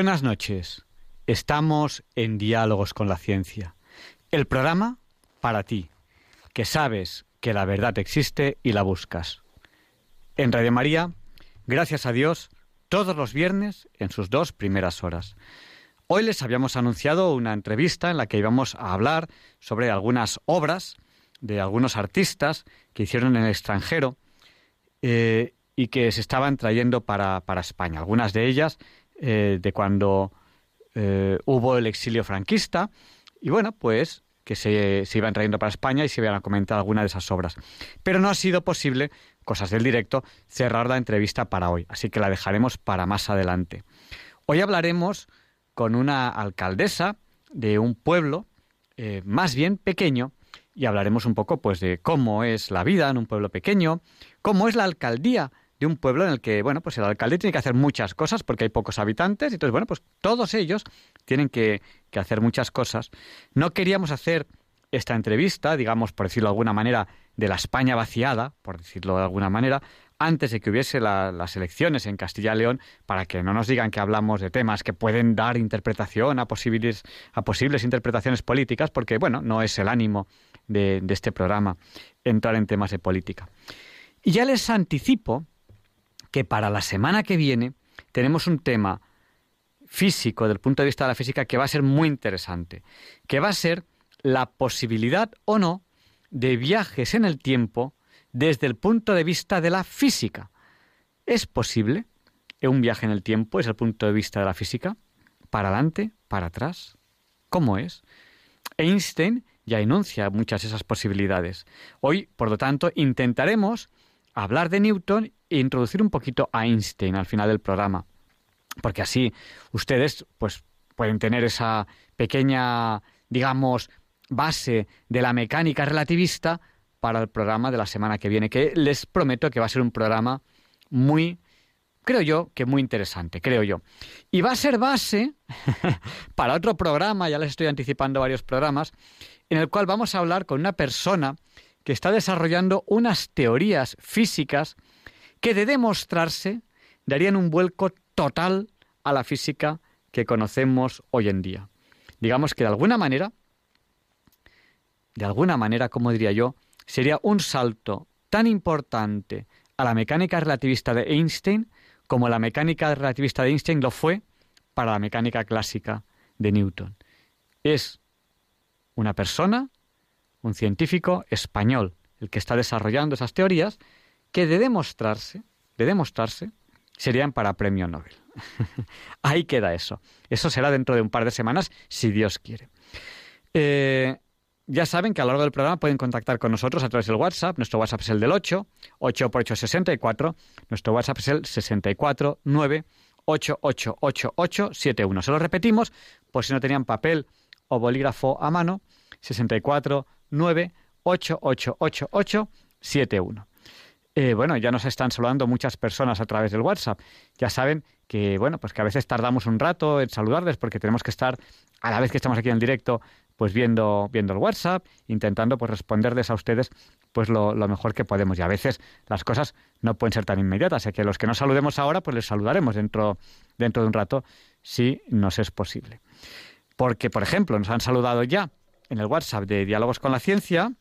Buenas noches. Estamos en Diálogos con la Ciencia. El programa para ti, que sabes que la verdad existe y la buscas. En Radio María, gracias a Dios, todos los viernes en sus dos primeras horas. Hoy les habíamos anunciado una entrevista en la que íbamos a hablar sobre algunas obras de algunos artistas que hicieron en el extranjero eh, y que se estaban trayendo para, para España. Algunas de ellas eh, de cuando eh, hubo el exilio franquista y bueno, pues que se, se, iban trayendo para España y se iban a comentar de esas obras. Pero no ha sido posible, cosas del directo, cerrar la entrevista para hoy, así que la dejaremos para más adelante. Hoy hablaremos con una alcaldesa de un pueblo eh, más bien pequeño y hablaremos un poco pues de cómo es la vida en un pueblo pequeño, cómo es la alcaldía de un pueblo en el que, bueno, pues el alcalde tiene que hacer muchas cosas porque hay pocos habitantes, y entonces, bueno, pues todos ellos tienen que, que hacer muchas cosas. No queríamos hacer esta entrevista, digamos, por decirlo de alguna manera, de la España vaciada, por decirlo de alguna manera, antes de que hubiese las elecciones en Castilla y León, para que no nos digan que hablamos de temas que pueden dar interpretación a posibles, a posibles interpretaciones políticas, porque, bueno, no es el ánimo de, de este programa entrar en temas de política. Y ya les anticipo que para la semana que viene tenemos un tema físico, del punto de vista de la física, que va a ser muy interesante, que va a ser la posibilidad o no de viajes en el tiempo desde el punto de vista de la física. ¿Es posible un viaje en el tiempo desde el punto de vista de la física? ¿Para adelante? ¿Para atrás? ¿Cómo es? Einstein ya enuncia muchas de esas posibilidades. Hoy, por lo tanto, intentaremos hablar de Newton introducir un poquito a Einstein al final del programa, porque así ustedes pues pueden tener esa pequeña, digamos, base de la mecánica relativista para el programa de la semana que viene, que les prometo que va a ser un programa muy, creo yo, que muy interesante, creo yo. Y va a ser base para otro programa, ya les estoy anticipando varios programas, en el cual vamos a hablar con una persona que está desarrollando unas teorías físicas que de demostrarse darían un vuelco total a la física que conocemos hoy en día. Digamos que de alguna manera, de alguna manera, como diría yo, sería un salto tan importante a la mecánica relativista de Einstein como la mecánica relativista de Einstein lo fue para la mecánica clásica de Newton. Es una persona un científico español, el que está desarrollando esas teorías, que de demostrarse, de demostrarse, serían para premio Nobel. Ahí queda eso. Eso será dentro de un par de semanas, si Dios quiere. Eh, ya saben que a lo largo del programa pueden contactar con nosotros a través del WhatsApp. Nuestro WhatsApp es el del 8, 8 por 8 64. Nuestro WhatsApp es el 64 9 888871. Se lo repetimos por si no tenían papel o bolígrafo a mano. 64 9888871. Eh, bueno, ya nos están saludando muchas personas a través del WhatsApp. Ya saben que, bueno, pues que a veces tardamos un rato en saludarles porque tenemos que estar, a la vez que estamos aquí en el directo, pues viendo, viendo el WhatsApp, intentando pues responderles a ustedes pues lo, lo, mejor que podemos. Y a veces las cosas no pueden ser tan inmediatas. Así que los que no saludemos ahora, pues les saludaremos dentro, dentro de un rato, si nos es posible. Porque, por ejemplo, nos han saludado ya en el WhatsApp de Diálogos con la Ciencia,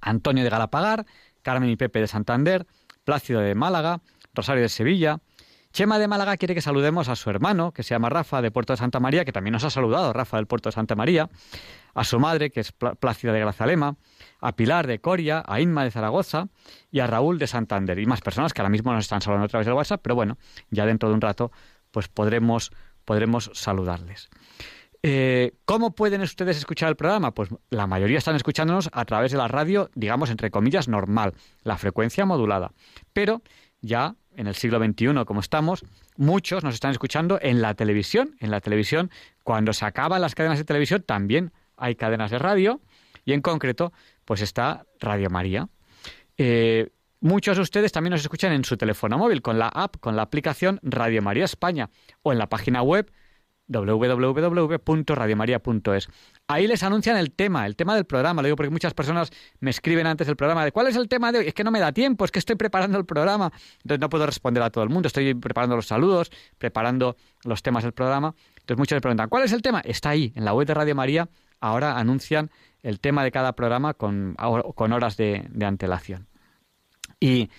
Antonio de Galapagar, Carmen y Pepe de Santander, Plácido de Málaga, Rosario de Sevilla. Chema de Málaga quiere que saludemos a su hermano, que se llama Rafa, de Puerto de Santa María, que también nos ha saludado, Rafa del Puerto de Santa María, a su madre, que es Plácida de Grazalema, a Pilar de Coria, a Inma de Zaragoza y a Raúl de Santander. Y más personas que ahora mismo nos están saludando a través del WhatsApp, pero bueno, ya dentro de un rato pues podremos, podremos saludarles. Eh, ¿Cómo pueden ustedes escuchar el programa? Pues la mayoría están escuchándonos a través de la radio, digamos, entre comillas, normal, la frecuencia modulada. Pero ya en el siglo XXI como estamos, muchos nos están escuchando en la televisión. En la televisión, cuando se acaban las cadenas de televisión, también hay cadenas de radio y en concreto, pues está Radio María. Eh, muchos de ustedes también nos escuchan en su teléfono móvil con la app, con la aplicación Radio María España o en la página web www.radiomaria.es. Ahí les anuncian el tema, el tema del programa. Lo digo porque muchas personas me escriben antes del programa de cuál es el tema de hoy. Es que no me da tiempo, es que estoy preparando el programa. Entonces no puedo responder a todo el mundo. Estoy preparando los saludos, preparando los temas del programa. Entonces muchos me preguntan, ¿cuál es el tema? Está ahí, en la web de Radio María. Ahora anuncian el tema de cada programa con, con horas de, antelación. Y,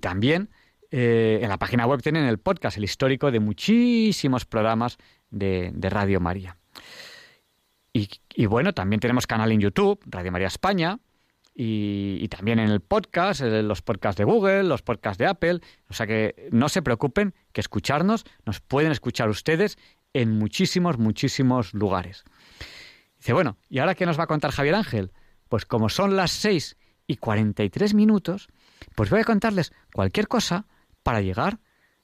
también eh, en la página web tienen el podcast, el histórico de muchísimos programas de, Radio María. Y, bueno, también tenemos canal en YouTube, Radio María España, y, también en el podcast, en los podcasts de Google, los podcasts de Apple. O sea que no se preocupen, que escucharnos, nos pueden escuchar ustedes en muchísimos, muchísimos lugares. Dice, bueno, ¿y ahora qué nos va a contar Javier Ángel? Pues como son las 6 y 43 minutos, pues voy a contarles cualquier cosa para llegar,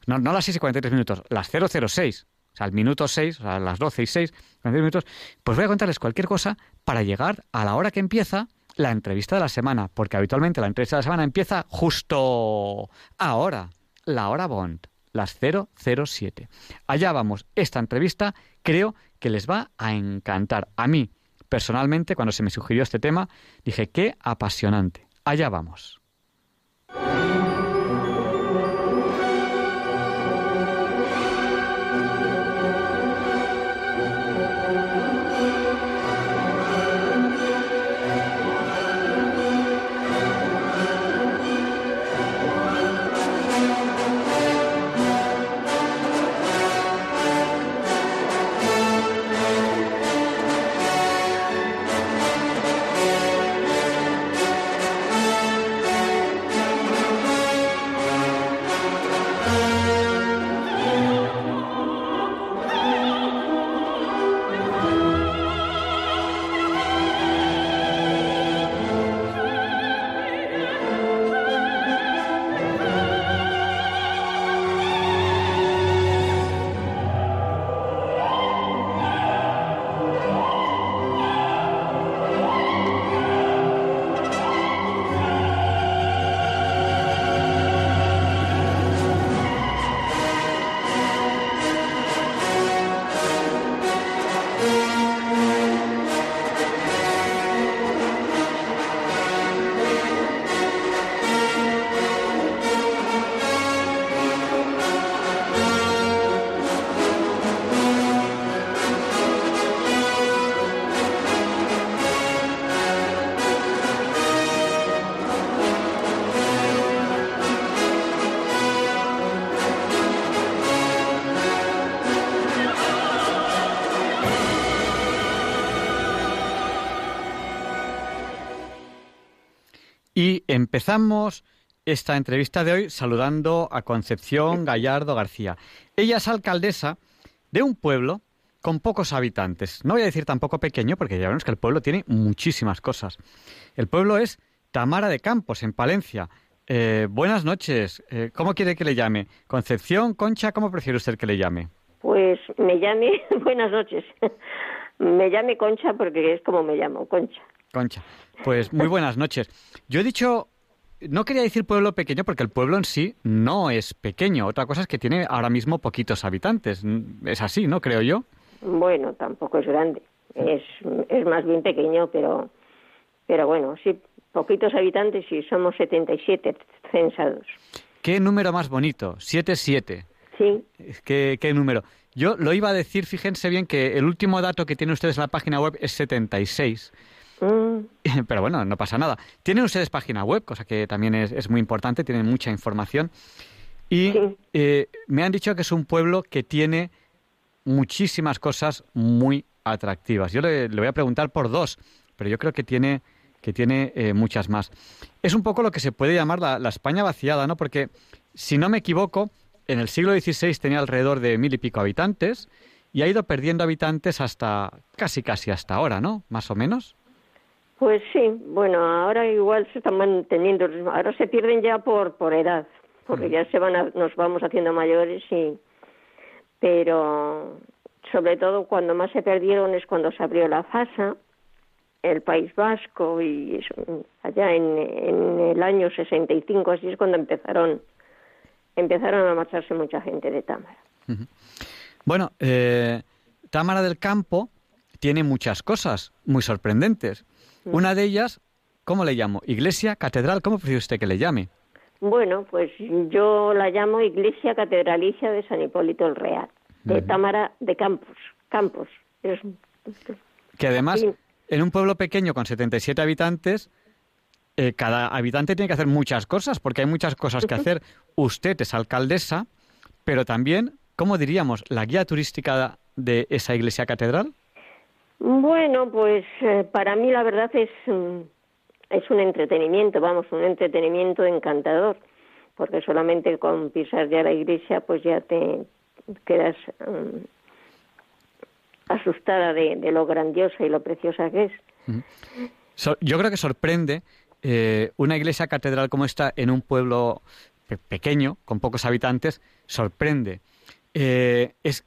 no, no las 6 y 43 minutos, las 006, o sea, al minuto 6, o sea, a las 12 y 6, minutos, pues voy a contarles cualquier cosa para llegar a la hora que empieza la entrevista de la semana, porque habitualmente la entrevista de la semana empieza justo ahora, la hora Bond, las 007. Allá vamos, esta entrevista creo que les va a encantar. A mí, personalmente, cuando se me sugirió este tema, dije, qué apasionante. Allá vamos. Empezamos esta entrevista de hoy saludando a Concepción Gallardo García. Ella es alcaldesa de un pueblo con pocos habitantes. No voy a decir tampoco pequeño, porque ya vemos que el pueblo tiene muchísimas cosas. El pueblo es Tamara de Campos, en Palencia. Eh, buenas noches. Eh, ¿Cómo quiere que le llame? ¿Concepción, Concha? ¿Cómo prefiere usted que le llame? Pues me llame, buenas noches. me llame Concha porque es como me llamo, Concha. Concha. Pues muy buenas noches. Yo he dicho no quería decir pueblo pequeño porque el pueblo en sí no es pequeño. Otra cosa es que tiene ahora mismo poquitos habitantes. Es así, ¿no? Creo yo. Bueno, tampoco es grande. Es, es más bien pequeño, pero, pero bueno, sí, poquitos habitantes y somos 77 censados. ¿Qué número más bonito? 77. Sí. ¿Qué, ¿Qué número? Yo lo iba a decir, fíjense bien, que el último dato que tienen ustedes en la página web es 76. Mm. Pero bueno, no pasa nada. Tienen ustedes página web, cosa que también es, muy importante, tienen mucha información. Y eh, me han dicho que es un pueblo que tiene muchísimas cosas muy atractivas. Yo le, voy a preguntar por dos, pero yo creo que tiene, que tiene eh, muchas más. Es un poco lo que se puede llamar la, la, España vaciada, ¿no? Porque, si no me equivoco, en el siglo XVI tenía alrededor de mil y pico habitantes y ha ido perdiendo habitantes hasta casi casi hasta ahora, ¿no? Más o menos. Pues sí, bueno, ahora igual se están manteniendo, ahora se pierden ya por, por edad. porque ya se van nos vamos haciendo mayores y pero sobre todo cuando más se perdieron es cuando se abrió la FASA, el País Vasco y allá en, en el año 65 así es cuando empezaron empezaron a marcharse mucha gente de Támara. Bueno, eh, Támara del Campo tiene muchas cosas muy sorprendentes. Una de ellas, ¿cómo le llamo? Iglesia, catedral, ¿cómo prefiere usted que le llame? Bueno, pues yo la llamo Iglesia Catedralicia de San Hipólito el Real, de Támara de Campos. Campos. que además, en un pueblo pequeño con 77 habitantes, eh, cada habitante tiene que hacer muchas cosas, porque hay muchas cosas que hacer. Usted es alcaldesa, pero también, ¿cómo diríamos, la guía turística de esa iglesia catedral? Bueno, pues eh, para mí la verdad es, mm, es un entretenimiento, vamos, un entretenimiento encantador, porque solamente con pisar ya la iglesia, pues ya te quedas mm, asustada de, lo grandiosa y lo preciosa que es. yo creo que sorprende eh, una iglesia catedral como esta en un pueblo pequeño, con pocos habitantes, sorprende. Eh, es,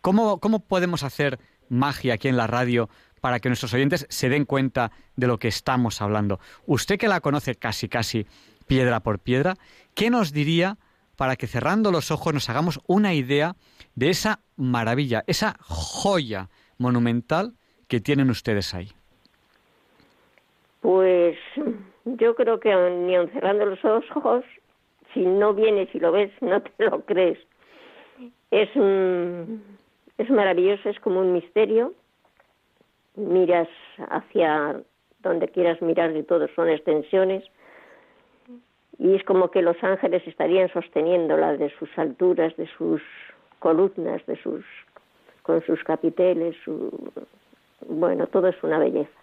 ¿cómo, ¿Cómo podemos hacer magia aquí en la radio para que nuestros oyentes se den cuenta de lo que estamos hablando? Usted que la conoce casi, casi piedra por piedra, ¿qué nos diría para que cerrando los ojos nos hagamos una idea de esa maravilla, esa joya monumental que tienen ustedes ahí? Pues yo creo que ni aun cerrando los ojos, si no vienes y lo ves, no te lo crees. Es, es maravilloso, es como un misterio. Miras hacia donde quieras mirar y todo son extensiones. Y es como que los ángeles estarían sosteniéndola de sus alturas, de sus columnas, de sus con sus capiteles, su, bueno, todo es una belleza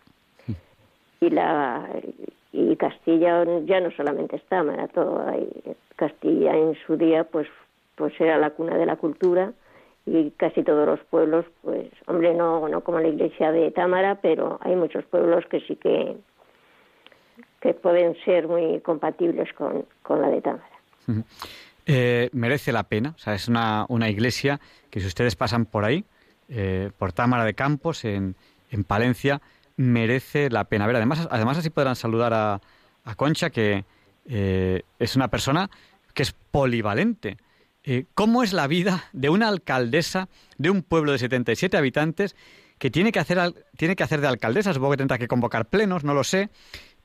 y la y Castilla ya no solamente está, todo Castilla en su día pues pues era la cuna de la cultura y casi todos los pueblos pues hombre no no como la iglesia de Támara pero hay muchos pueblos que sí que que pueden ser muy compatibles con, con la de Támara eh, merece la pena o sea es una, una iglesia que si ustedes pasan por ahí eh, por Támara de Campos en, en Palencia merece la pena ver. Además, además así podrán saludar a, Concha, que eh, es una persona que es polivalente. Eh, ¿Cómo es la vida de una alcaldesa de un pueblo de 77 habitantes que tiene que hacer, tiene que hacer de alcaldesa? Supongo que tendrá que convocar plenos, no lo sé.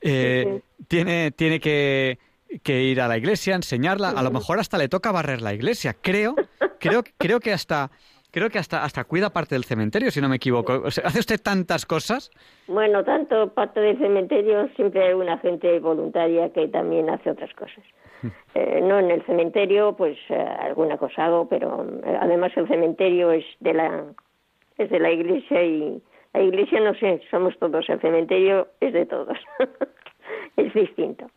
Eh, tiene, tiene que, que, ir a la iglesia, enseñarla. A lo mejor hasta le toca barrer la iglesia. Creo, creo, creo que hasta creo que hasta, hasta cuida parte del cementerio, si no me equivoco. ¿Hace usted tantas cosas? Bueno, tanto parte del cementerio, siempre hay una gente voluntaria que también hace otras cosas. Eh, no en el cementerio, pues eh, alguna cosa hago, pero eh, además el cementerio es de la es de la iglesia y la iglesia no sé, somos todos, el cementerio es de todos. es distinto.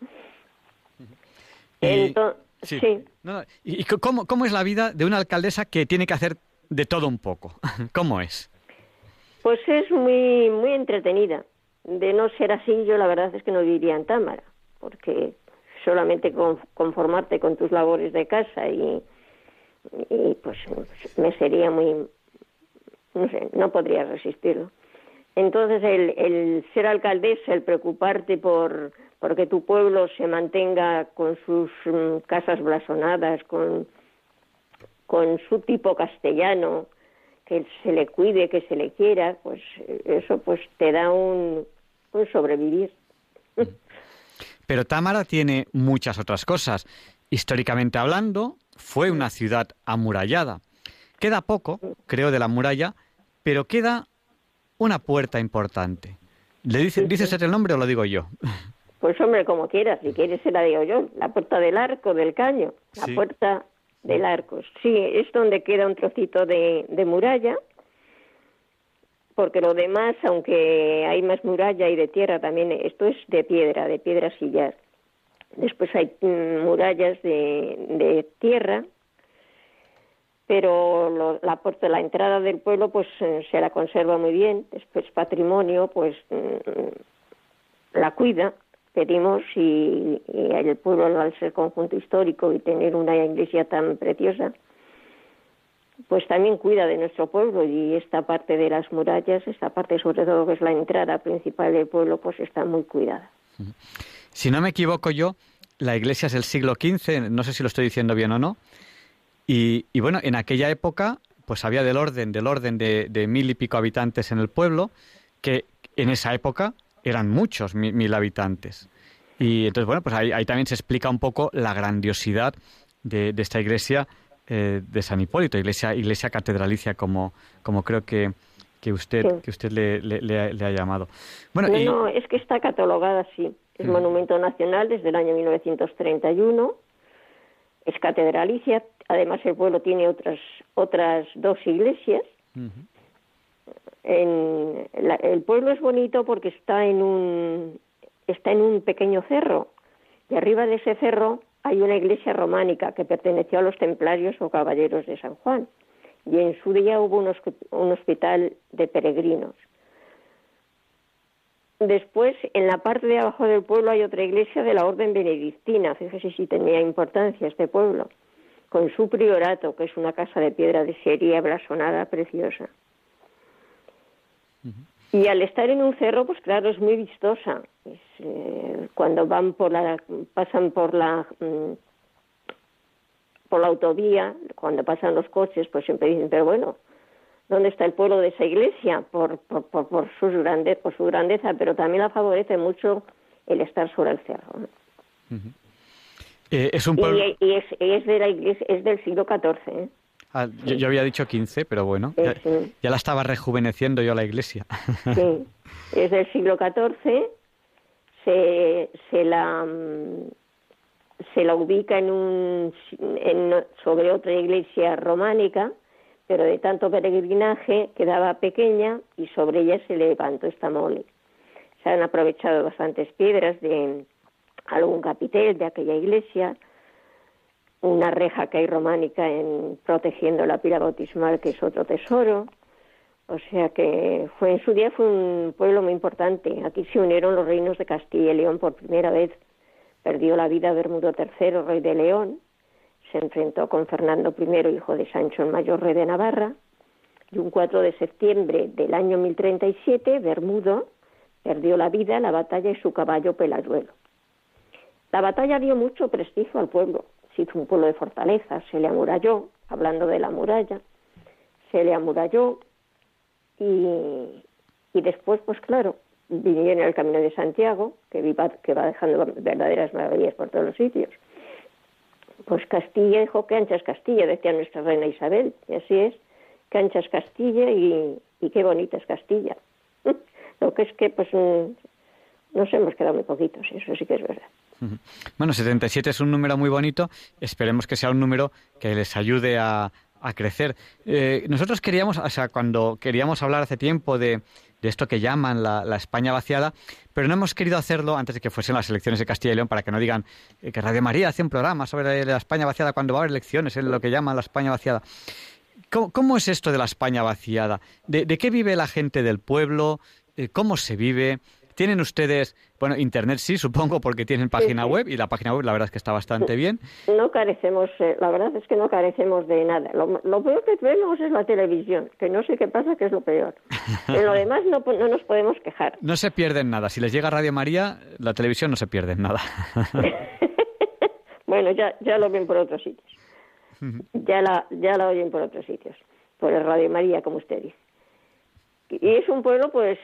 Entonces, sí. ¿Y cómo, cómo es la vida de una alcaldesa que tiene que hacer de todo un poco. ¿Cómo es? Pues es muy, muy entretenida. De no ser así, yo la verdad es que no viviría en Támara, porque solamente conformarte con tus labores de casa y, y pues me sería muy, no sé, no podría resistirlo. Entonces el, el ser alcaldesa, el preocuparte por porque tu pueblo se mantenga con sus mm, casas blasonadas, con con su tipo castellano, que se le cuide, que se le quiera, pues eso pues te da un sobrevivir. Pero Támara tiene muchas otras cosas. Históricamente hablando, fue una ciudad amurallada. Queda poco, creo, de la muralla, pero queda una puerta importante. ¿Le dice, ¿Dice usted el nombre o lo digo yo? Pues hombre, como quieras, si quieres se la digo yo. La puerta del arco, del caño. La puerta del Arcos. Sí, es donde queda un trocito de, muralla, porque lo demás, aunque hay más muralla y de tierra también, esto es de piedra, de piedra sillar. Después hay mm, murallas de, de tierra, pero la puerta, la entrada del pueblo, pues eh, se la conserva muy bien. Después patrimonio, pues mm, la cuida pedimos y, el pueblo al ser conjunto histórico y tener una iglesia tan preciosa, pues también cuida de nuestro pueblo y esta parte de las murallas, esta parte sobre todo que es la entrada principal del pueblo, pues está muy cuidada. Si no me equivoco yo, la iglesia es del siglo XV, no sé si lo estoy diciendo bien o no, y, bueno, en aquella época pues había del orden, del orden de, de, mil y pico habitantes en el pueblo, que en esa época eran muchos mil, habitantes. Y entonces, bueno, pues ahí, también se explica un poco la grandiosidad de, esta iglesia eh, de San Hipólito, iglesia, iglesia catedralicia, como, como creo que, que usted, que usted le, le, ha, llamado. Bueno, no, es que está catalogada así. Es mm. monumento nacional desde el año 1931. Es catedralicia. Además, el pueblo tiene otras, otras dos iglesias. En, el pueblo es bonito porque está en un está en un pequeño cerro y arriba de ese cerro hay una iglesia románica que perteneció a los templarios o caballeros de San Juan y en su día hubo un, hospital de peregrinos. Después, en la parte de abajo del pueblo hay otra iglesia de la orden benedictina, fíjese si tenía importancia este pueblo, con su priorato, que es una casa de piedra de serie blasonada preciosa. Y al estar en un cerro, pues claro, es muy vistosa. Eh, cuando van por la, pasan por la, mm, por la autovía, cuando pasan los coches, pues siempre dicen, pero bueno, ¿dónde está el pueblo de esa iglesia? Por, por, por, por, su, grandeza, por su grandeza, pero también la favorece mucho el estar sobre el cerro. Eh, es un pueblo... y, es, es, de la iglesia, es del siglo XIV. ¿eh? Ah, yo, había dicho 15, pero bueno, ya, la estaba rejuveneciendo yo la iglesia. Sí, es del siglo XIV, se, se, la, se la ubica en un, en, sobre otra iglesia románica, pero de tanto peregrinaje quedaba pequeña y sobre ella se levantó esta mole. Se han aprovechado bastantes piedras de algún capitel de aquella iglesia, una reja que hay románica en protegiendo la pila bautismal, que es otro tesoro. O sea que fue en su día fue un pueblo muy importante. Aquí se unieron los reinos de Castilla y León por primera vez. Perdió la vida Bermudo III, rey de León. Se enfrentó con Fernando I, hijo de Sancho el Mayor, rey de Navarra. Y un 4 de septiembre del año 1037, Bermudo perdió la vida en la batalla y su caballo Peladuelo. La batalla dio mucho prestigio al pueblo se hizo un pueblo de fortaleza, se le amuralló, hablando de la muralla, se le amuralló y, y después, pues claro, vinieron el camino de Santiago, que, viva, que va dejando verdaderas maravillas por todos los sitios. Pues Castilla dijo que ancha es Castilla, decía nuestra reina Isabel, y así es, que ancha es Castilla y, y qué bonita es Castilla. Lo que es que pues mm, nos hemos quedado muy poquitos, eso sí que es verdad. Bueno, 77 es un número muy bonito. Esperemos que sea un número que les ayude a, crecer. Eh, nosotros queríamos, o sea, cuando queríamos hablar hace tiempo de, esto que llaman la, España vaciada, pero no hemos querido hacerlo antes de que fuesen las elecciones de Castilla y León para que no digan eh, que Radio María hace un programa sobre la España vaciada cuando va a haber elecciones, es lo que llaman la España vaciada. ¿Cómo, es esto de la España vaciada? ¿De, qué vive la gente del pueblo? Eh, ¿Cómo se vive? ¿Tienen ustedes, bueno, internet sí, supongo, porque tienen página web y la página web la verdad es que está bastante bien? No carecemos, eh, la verdad es que no carecemos de nada. Lo, peor que vemos es la televisión, que no sé qué pasa, que es lo peor. En lo demás no, no nos podemos quejar. No se pierden nada. Si les llega Radio María, la televisión no se pierde nada. bueno, ya, ya lo ven por otros sitios. Ya la, ya la oyen por otros sitios. Por el Radio María, como usted dice. Y es un pueblo, pues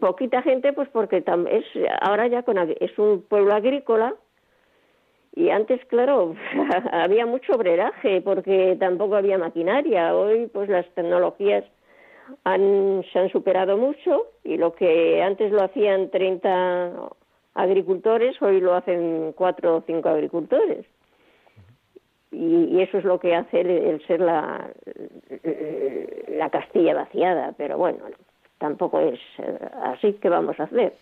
poquita gente pues porque es ahora ya con es un pueblo agrícola y antes claro había mucho obreraje porque tampoco había maquinaria. Hoy pues las tecnologías han, se han superado mucho y lo que antes lo hacían 30 agricultores hoy lo hacen cuatro o cinco agricultores. Y, eso es lo que hace el, ser la, la Castilla vaciada pero bueno tampoco es eh, así que vamos a hacer.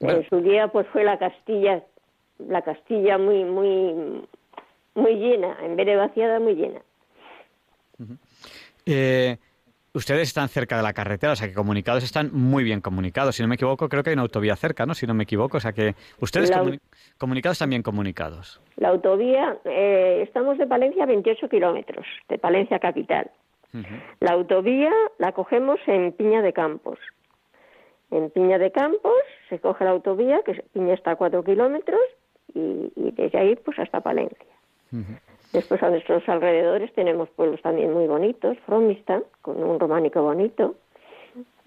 En su día pues fue la Castilla, la Castilla muy muy muy llena, en vez de vaciada muy llena. Eh, ustedes están cerca de la carretera, o sea que comunicados están muy bien comunicados. Si no me equivoco, creo que hay una autovía cerca, ¿no? Si no me equivoco, o sea que ustedes comunicados están bien comunicados. La autovía, eh, estamos de Palencia a 28 kilómetros, de Palencia capital. La autovía la cogemos en Piña de Campos. En Piña de Campos se coge la autovía, que Piña está a 4 kilómetros, y, desde ahí pues hasta Palencia. Después a nuestros alrededores tenemos pueblos también muy bonitos, Fromista, con un románico bonito.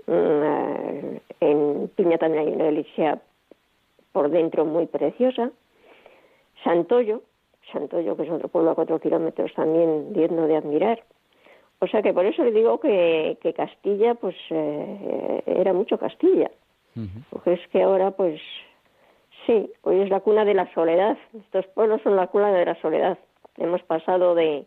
Mm, eh, en Piña también hay una iglesia por dentro muy preciosa. Santoyo, Santoyo que es otro pueblo a cuatro kilómetros también digno de admirar. O sea que por eso le digo que, Castilla pues eh, era mucho Castilla. Porque es que ahora pues sí, hoy es la cuna de la soledad. Estos pueblos son la cuna de la soledad hemos pasado de,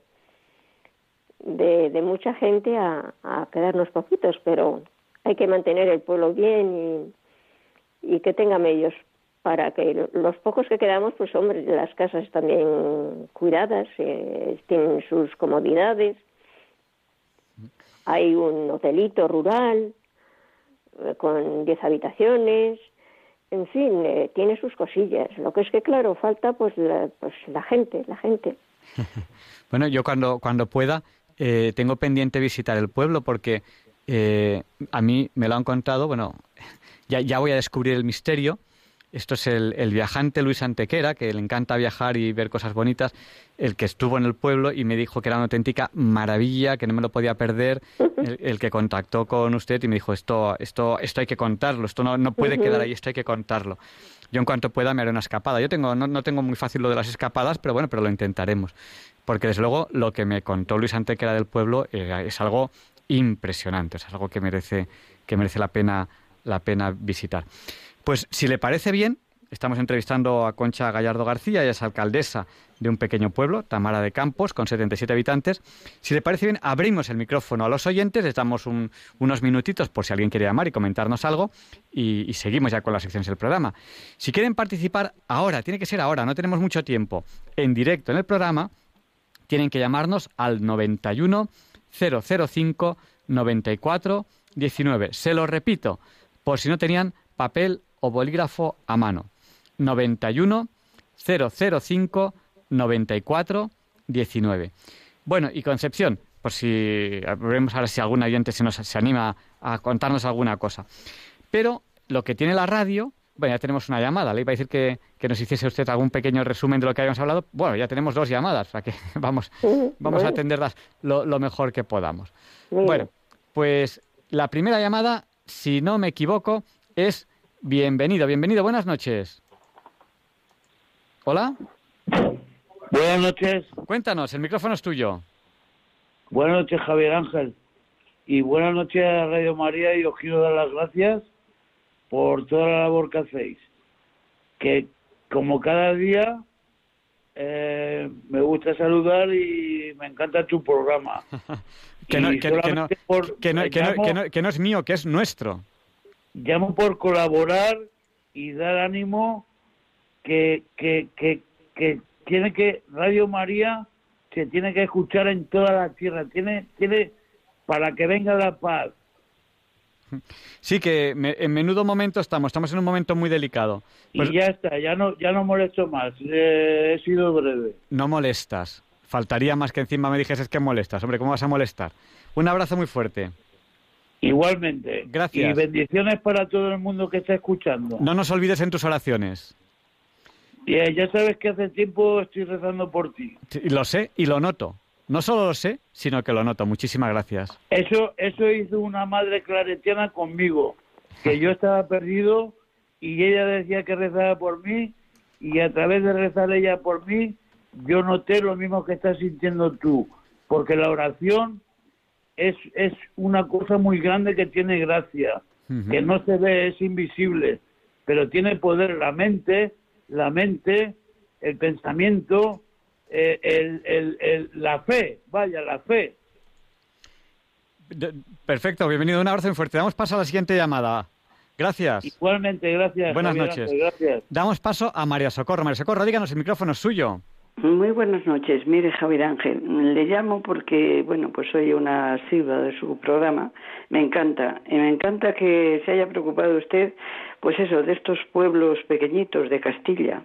de, mucha gente a, quedarnos poquitos, pero hay que mantener el pueblo bien y, y que tenga medios para que los pocos que quedamos, pues hombre, las casas están bien cuidadas, eh, tienen sus comodidades, hay un hotelito rural eh, con 10 habitaciones, en fin, eh, tiene sus cosillas. Lo que es que, claro, falta pues pues la gente, la gente. bueno, yo cuando, cuando pueda eh, tengo pendiente visitar el pueblo porque eh, a mí me lo han contado, bueno, ya, ya voy a descubrir el misterio. Esto es el, el, viajante Luis Antequera, que le encanta viajar y ver cosas bonitas, el que estuvo en el pueblo y me dijo que era una auténtica maravilla, que no me lo podía perder, el, que contactó con usted y me dijo, esto, esto, esto hay que contarlo, esto no, no puede quedar ahí, esto hay que contarlo yo en cuanto pueda me haré una escapada. Yo tengo, no, tengo muy fácil lo de las escapadas, pero bueno, pero lo intentaremos. Porque desde luego lo que me contó Luis Antequera del pueblo eh, es algo impresionante, es algo que merece, que merece la pena, la pena visitar. Pues si le parece bien, Estamos entrevistando a Concha Gallardo García, ella es alcaldesa de un pequeño pueblo, Tamara de Campos, con 77 habitantes. Si le parece bien, abrimos el micrófono a los oyentes, les damos unos minutitos por si alguien quiere llamar y comentarnos algo y, seguimos ya con las secciones del programa. Si quieren participar ahora, tiene que ser ahora, no tenemos mucho tiempo, en directo en el programa, tienen que llamarnos al 91 005 94 19. Se lo repito, por si no tenían papel o bolígrafo a mano. 91 005 94 19. Bueno, y Concepción, por si veremos ahora si algún oyente se nos se anima a contarnos alguna cosa. Pero lo que tiene la radio, bueno, ya tenemos una llamada. Le iba a decir que, nos hiciese usted algún pequeño resumen de lo que habíamos hablado. Bueno, ya tenemos dos llamadas, o sea que vamos, vamos a atenderlas lo, lo mejor que podamos. Bueno, pues la primera llamada, si no me equivoco, es bienvenido, bienvenido. Buenas noches. Hola. Buenas noches. Cuéntanos, el micrófono es tuyo. Buenas noches, Javier Ángel. Y buenas noches a Radio María y os quiero dar las gracias por toda la labor que hacéis. Que como cada día eh, me gusta saludar y me encanta tu programa. que, no, que no es mío, que es nuestro. Llamo por colaborar y dar ánimo que, que, que, que tiene que Radio María se tiene que escuchar en toda la tierra, tiene, tiene para que venga la paz. Sí, que en menudo momento estamos, estamos en un momento muy delicado. y pues ya está, ya no, ya no molesto más, eh, he sido breve. No molestas, faltaría más que encima me dijeses que molestas, hombre, ¿cómo vas a molestar? Un abrazo muy fuerte. Igualmente. Gracias. Y bendiciones para todo el mundo que está escuchando. No nos olvides en tus oraciones. Eh, ya sabes que hace tiempo estoy rezando por ti. lo sé y lo noto. No solo lo sé, sino que lo noto. Muchísimas gracias. Eso, eso hizo una madre claretiana conmigo, que yo estaba perdido y ella decía que rezaba por mí y a través de rezar ella por mí, yo noté lo mismo que estás sintiendo tú, porque la oración es, es una cosa muy grande que tiene gracia, que no se ve, es invisible, pero tiene poder la mente la mente, el pensamiento, eh, el, la fe, vaya, la fe. Perfecto, bienvenido. Un abrazo muy fuerte. Damos paso a la siguiente llamada. Gracias. Igualmente, gracias. Buenas noches. Gracias. Damos paso a María Socorro. María Socorro, díganos, el micrófono es suyo. Muy buenas noches. Mire, Javier Ángel, le llamo porque, bueno, pues soy una asidua de su programa. Me encanta. Y me encanta que se haya preocupado usted, pues eso, de estos pueblos pequeñitos de Castilla.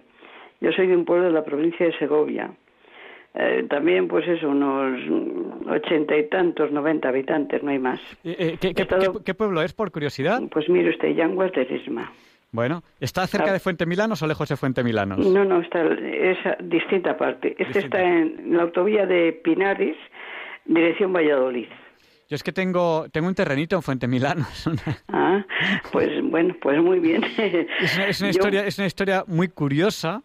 Yo soy de un pueblo de la provincia de Segovia. Eh, también, pues eso, unos ochenta y tantos, noventa habitantes, no hay más. Eh, ¿qué, qué, pueblo es, por curiosidad? Pues mire usted, Yanguas de Risma. Bueno, ¿está cerca ah. de Fuente Milanos o lejos de Fuente Milanos? No, no, está es distinta parte. Este está en la autovía de Pinares, dirección Valladolid. Yo es que tengo, tengo un terrenito en Fuente Milanos. Ah, pues bueno, pues muy bien. Es una, historia, es una historia muy curiosa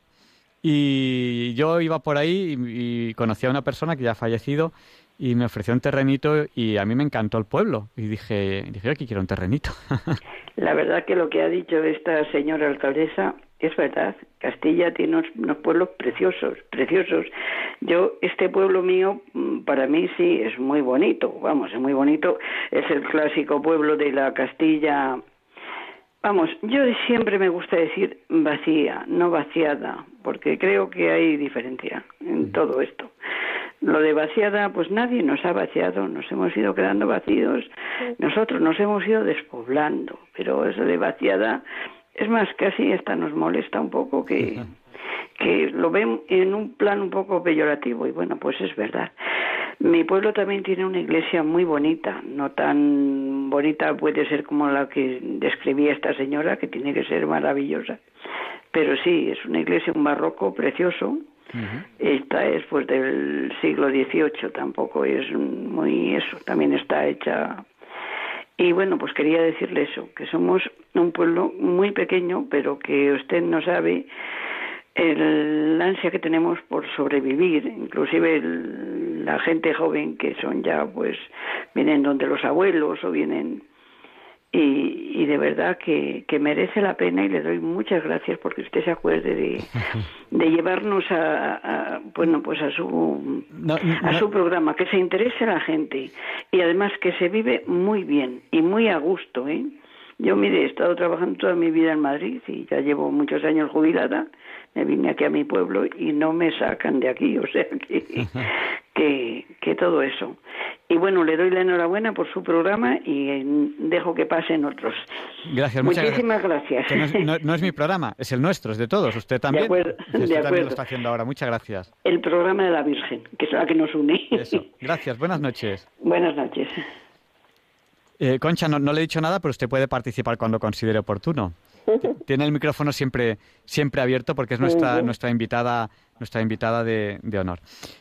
y yo iba por ahí y, y conocí a una persona que ya ha fallecido y me ofreció un terrenito y a mí me encantó el pueblo y dije, dije, aquí quiero un terrenito. La verdad que lo que ha dicho esta señora alcaldesa es verdad. Castilla tiene unos, pueblos preciosos, preciosos. Yo, este pueblo mío, mm, para mí sí es muy bonito, vamos, es muy bonito. Es el clásico pueblo de la Castilla. Vamos, yo siempre me gusta decir vacía, no vaciada, porque creo que hay diferencia en todo esto. Lo de vaciada, pues nadie nos ha vaciado, nos hemos ido quedando vacíos, nosotros nos hemos ido despoblando, pero eso de vaciada, es más, casi esta nos molesta un poco que, que lo ven en un plan un poco peyorativo. Y bueno, pues es verdad. Mi pueblo también tiene una iglesia muy bonita, no tan bonita puede ser como la que describía esta señora, que tiene que ser maravillosa, pero sí, es una iglesia, un barroco precioso, esta es pues del siglo XVIII, tampoco es muy eso, también está hecha. Y bueno, pues quería decirle eso, que somos un pueblo muy pequeño, pero que usted no sabe el ansia que tenemos por sobrevivir, inclusive la gente joven que son ya pues vienen donde los abuelos o vienen y, de verdad que, merece la pena y le doy muchas gracias porque usted se acuerde de, de llevarnos a, bueno pues a su a su programa que se interese a la gente y además que se vive muy bien y muy a gusto ¿eh? yo mire he estado trabajando toda mi vida en Madrid y ya llevo muchos años jubilada me vine aquí a mi pueblo y no me sacan de aquí, o sea que, que, que, todo eso. Y bueno, le doy la enhorabuena por su programa y dejo que pasen otros. Gracias, Muchísimas gracias. No es, mi programa, es el nuestro, es de todos. Usted también, de acuerdo, usted también lo está haciendo ahora. Muchas gracias. El programa de la Virgen, que es la que nos une. Eso. Gracias, buenas noches. Buenas noches. Eh, Concha, no, no le he dicho nada, pero usted puede participar cuando considere oportuno. Tiene el micrófono siempre, siempre abierto porque es nuestra, nuestra invitada, nuestra invitada de, honor.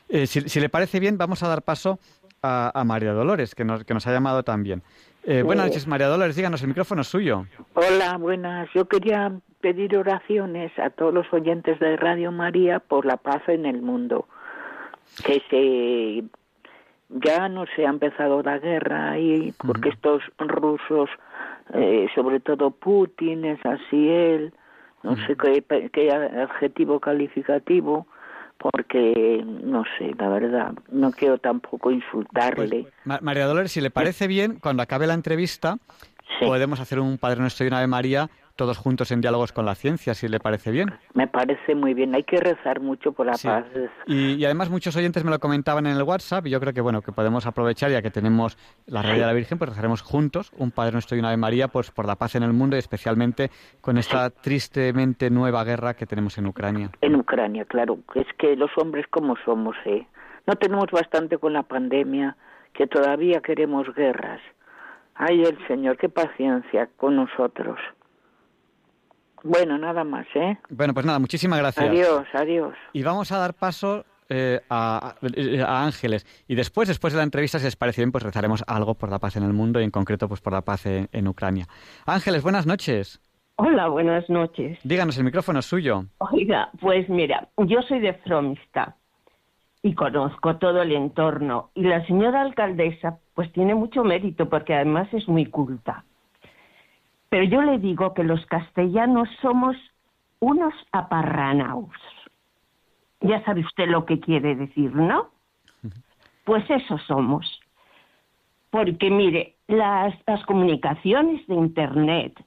Eh, si, le parece bien, vamos a dar paso a, María Dolores, que nos, que nos ha llamado también. Eh, buenas noches, María Dolores, díganos, el micrófono es suyo. Hola, buenas. Yo quería pedir oraciones a todos los oyentes de Radio María por la paz en el mundo. Que se ya no se ha empezado la guerra ahí, porque estos rusos eh, sobre todo Putin, es así él, no sé qué, qué adjetivo calificativo, porque no sé, la verdad, no quiero tampoco insultarle. Pues, María Dolores, si le parece bien, cuando acabe la entrevista, podemos hacer un Padre Nuestro y una Ave María todos juntos en diálogos con la ciencia, si le parece bien. Me parece muy bien, hay que rezar mucho por la paz. Y, además muchos oyentes me lo comentaban en el WhatsApp y yo creo que bueno que podemos aprovechar ya que tenemos la realidad de la Virgen, pues rezaremos juntos un Padre Nuestro y una Ave María pues por la paz en el mundo y especialmente con esta tristemente nueva guerra que tenemos en Ucrania. En Ucrania, claro, es que los hombres como somos, ¿eh? No tenemos bastante con la pandemia, que todavía queremos guerras. Ay, el Señor, qué paciencia con nosotros. Bueno, nada más, ¿eh? Bueno, pues nada, muchísimas gracias. Adiós, adiós. Y vamos a dar paso eh, a, Ángeles. Y después, después de la entrevista, si les parece bien, pues rezaremos algo por la paz en el mundo y en concreto pues por la paz en, Ucrania. Ángeles, buenas noches. Hola, buenas noches. Díganos, el micrófono es suyo. Oiga, pues mira, yo soy de Fromista y conozco todo el entorno. Y la señora alcaldesa, pues tiene mucho mérito porque además es muy culta. Pero yo le digo que los castellanos somos unos aparranaos. Ya sabe usted lo que quiere decir, ¿no? Pues eso somos. Porque mire, las, las comunicaciones de Internet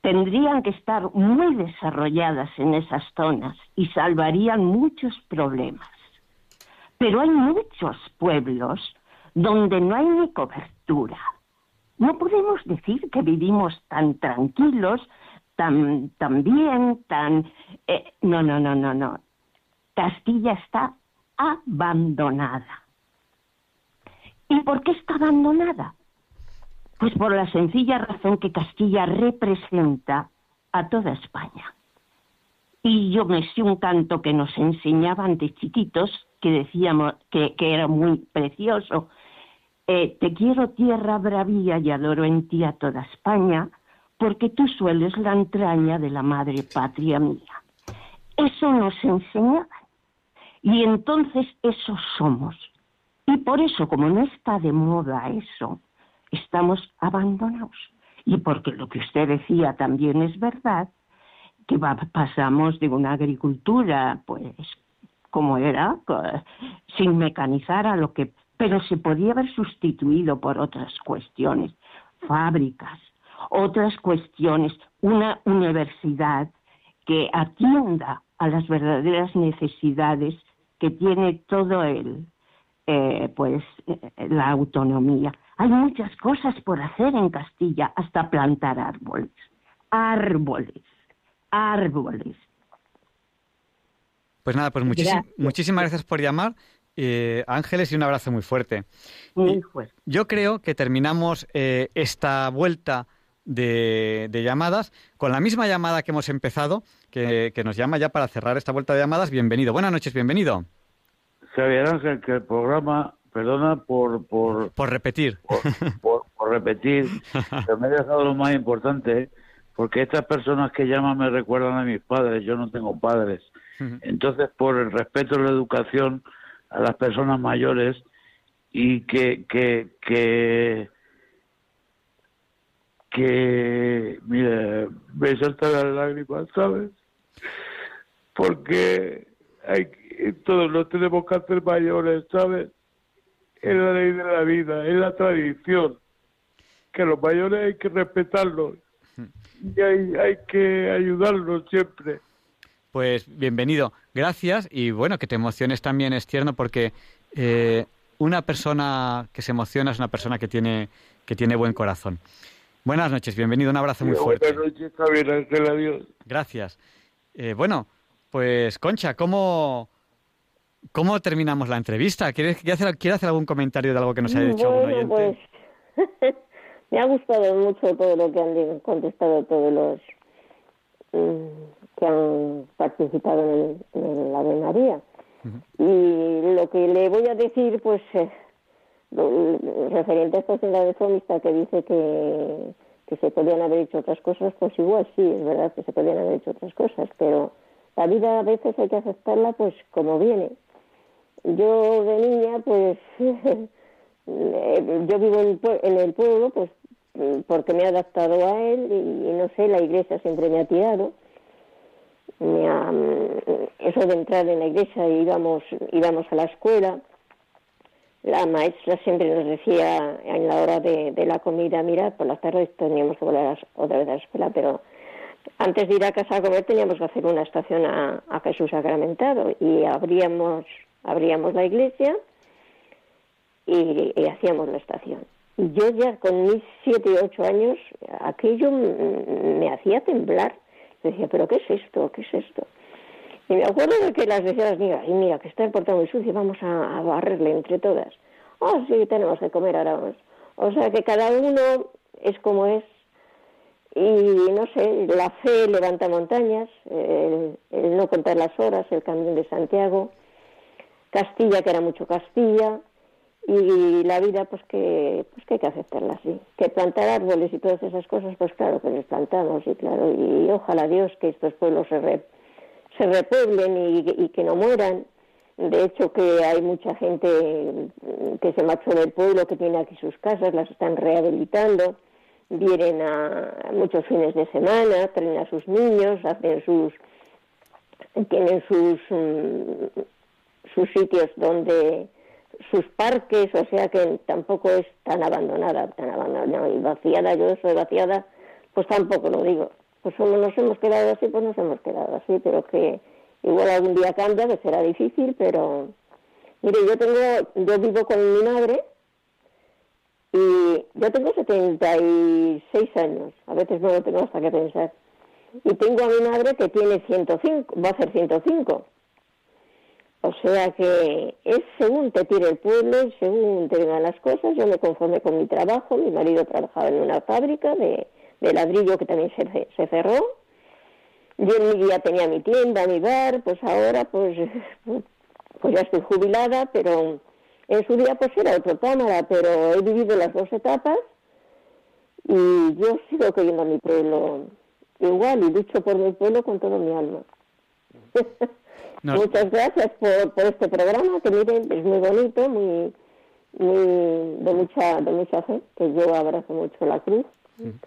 tendrían que estar muy desarrolladas en esas zonas y salvarían muchos problemas. Pero hay muchos pueblos donde no hay ni cobertura. No podemos decir que vivimos tan tranquilos, tan, tan bien, tan... Eh, no, no, no, no, no. Castilla está abandonada. ¿Y por qué está abandonada? Pues por la sencilla razón que Castilla representa a toda España. Y yo me sé un canto que nos enseñaban de chiquitos, que decíamos que, era muy precioso. Eh, te quiero tierra bravía y adoro en ti a toda España, porque tú sueles la entraña de la madre patria mía. Eso nos enseñaban. Y entonces eso somos. Y por eso, como no está de moda eso, estamos abandonados. Y porque lo que usted decía también es verdad, que pasamos de una agricultura, pues, como era, sin mecanizar a lo que... Pero se podía haber sustituido por otras cuestiones, fábricas, otras cuestiones, una universidad que atienda a las verdaderas necesidades que tiene todo el, eh, pues, eh, la autonomía. Hay muchas cosas por hacer en Castilla, hasta plantar árboles. Árboles, árboles. Pues nada, pues muchísimas gracias por llamar. Eh, Ángeles y un abrazo muy fuerte. Muy fuerte. Yo creo que terminamos eh, esta vuelta de, llamadas con la misma llamada que hemos empezado, que, que, nos llama ya para cerrar esta vuelta de llamadas. Bienvenido. Buenas noches, bienvenido. Javier Ángel, que el programa perdona por... Por, por repetir. Por, repetir, pero me he dejado lo más importante, porque estas personas que llaman me recuerdan a mis padres, yo no tengo padres. Entonces, por el respeto a la educación a las personas mayores y que, que, que, que, mire, me saltan las lágrimas, ¿sabes? Porque hay, todos no tenemos que hacer mayores, ¿sabes? es la ley de la vida, es la tradición, que los mayores hay que respetarlos y hay, hay que ayudarlos siempre. Pues bienvenido, gracias y bueno, que te emociones también es tierno porque eh, una persona que se emociona es una persona que tiene, que tiene buen corazón. Buenas noches, bienvenido, un abrazo muy fuerte. Buenas noches, Javier Ángel, adiós. Gracias. Eh, bueno, pues Concha, ¿cómo, ¿Cómo terminamos la entrevista? ¿Quiere hacer, ¿quiere hacer algún comentario de algo que nos haya dicho bueno, oyente? Pues, me ha gustado mucho todo lo que han contestado todos los mm, que han participado en, el, la de María. Y lo que le voy a decir, pues, eh, referente a esta senda de fomista que dice que, que se podían haber hecho otras cosas, pues igual sí, es verdad que se podían haber hecho otras cosas, pero la vida a veces hay que aceptarla pues como viene yo de niña, pues, yo vivo en, el pueblo, pues, porque me he adaptado a él y, no sé, la iglesia siempre me ha tirado. Eso de entrar en la iglesia, íbamos, íbamos a la escuela. La maestra siempre nos decía en la hora de, la comida, mira, por las tardes teníamos que volver otra vez a la escuela, pero antes de ir a casa a comer teníamos que hacer una estación a, a Jesús Sacramentado y abríamos abríamos la iglesia y, hacíamos la estación. Y yo ya con mis siete y ocho años, aquello me hacía temblar. Decía, pero ¿qué es esto? ¿Qué es esto? Y me acuerdo de que las decía las niñas, y mira, que está el portal muy sucio, vamos a, barrerle entre todas. Oh, sí, tenemos que comer ahora. O sea que cada uno es como es. Y no sé, la fe levanta montañas, el, el no contar las horas, el camino de Santiago, Castilla, que era mucho Castilla, y la vida pues que pues que hay que aceptarla así. Que plantar árboles y todas esas cosas pues claro que les plantamos y claro y ojalá Dios que estos pueblos se se repueblen y, que no mueran. De hecho que hay mucha gente que se marchó del pueblo que tiene aquí sus casas las están rehabilitando vienen a muchos fines de semana traen a sus niños hacen sus tienen sus mm, sus sitios donde sus parques, o sea que tampoco es tan abandonada, tan abandonada y vaciada, yo soy vaciada, pues tampoco lo digo. pues solo nos hemos quedado así, pues nos hemos quedado así, pero que igual algún día cambia, que será difícil, pero mire, yo tengo, yo vivo con mi madre y yo tengo 76 años, a veces no lo tengo hasta que pensar, y tengo a mi madre que tiene 105, va a ser 105. O sea que es según te tire el pueblo según te vengan las cosas. Yo me conformé con mi trabajo. Mi marido trabajaba en una fábrica de, ladrillo que también se, se, cerró. Yo en mi día tenía mi tienda, mi bar. Pues ahora pues, pues ya estoy jubilada, pero en su día pues era otra cámara. Pero he vivido las dos etapas y yo sigo queriendo a mi pueblo igual y lucho por mi pueblo con todo mi alma. Muchas gracias por, por este programa, que miren, es muy bonito, muy, muy de mucha de mucha fe, que yo abrazo mucho la cruz,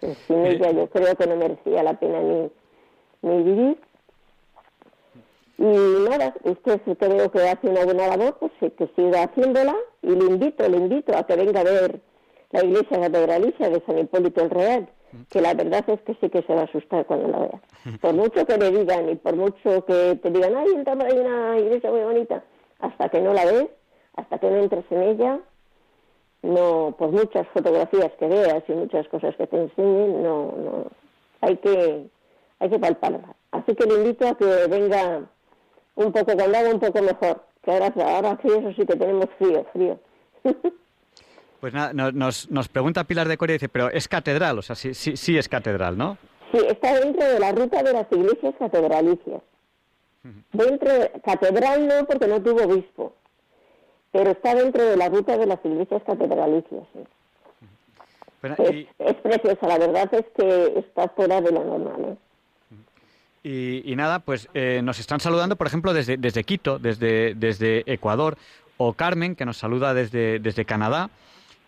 que sin ella yo creo que no merecía la pena ni, ni vivir. Y nada, usted creo que hace una buena labor, pues que siga haciéndola y le invito, le invito a que venga a ver la iglesia catedralicia de San Hipólito el Real que la verdad es que sí que se va a asustar cuando la vea. Por mucho que le digan y por mucho que te digan, ay, hay una iglesia muy bonita, hasta que no la ves, hasta que no entres en ella, no, por muchas fotografías que veas y muchas cosas que te enseñen, no, no, hay que, hay que palparla. Así que le invito a que venga un poco haga un poco mejor, que ahora, ahora frío, eso sí que tenemos frío, frío. Pues nada, nos, nos pregunta Pilar de Corea, dice, pero es catedral, o sea, sí, sí, sí es catedral, ¿no? Sí, está dentro de la ruta de las iglesias catedralicias. Dentro, catedral no, porque no tuvo obispo, pero está dentro de la ruta de las iglesias catedralicias. es, preciosa, la verdad es que está fuera de lo normal. ¿eh? Y, nada, pues eh, nos están saludando, por ejemplo, desde, desde Quito, desde, desde Ecuador, o Carmen, que nos saluda desde, desde Canadá.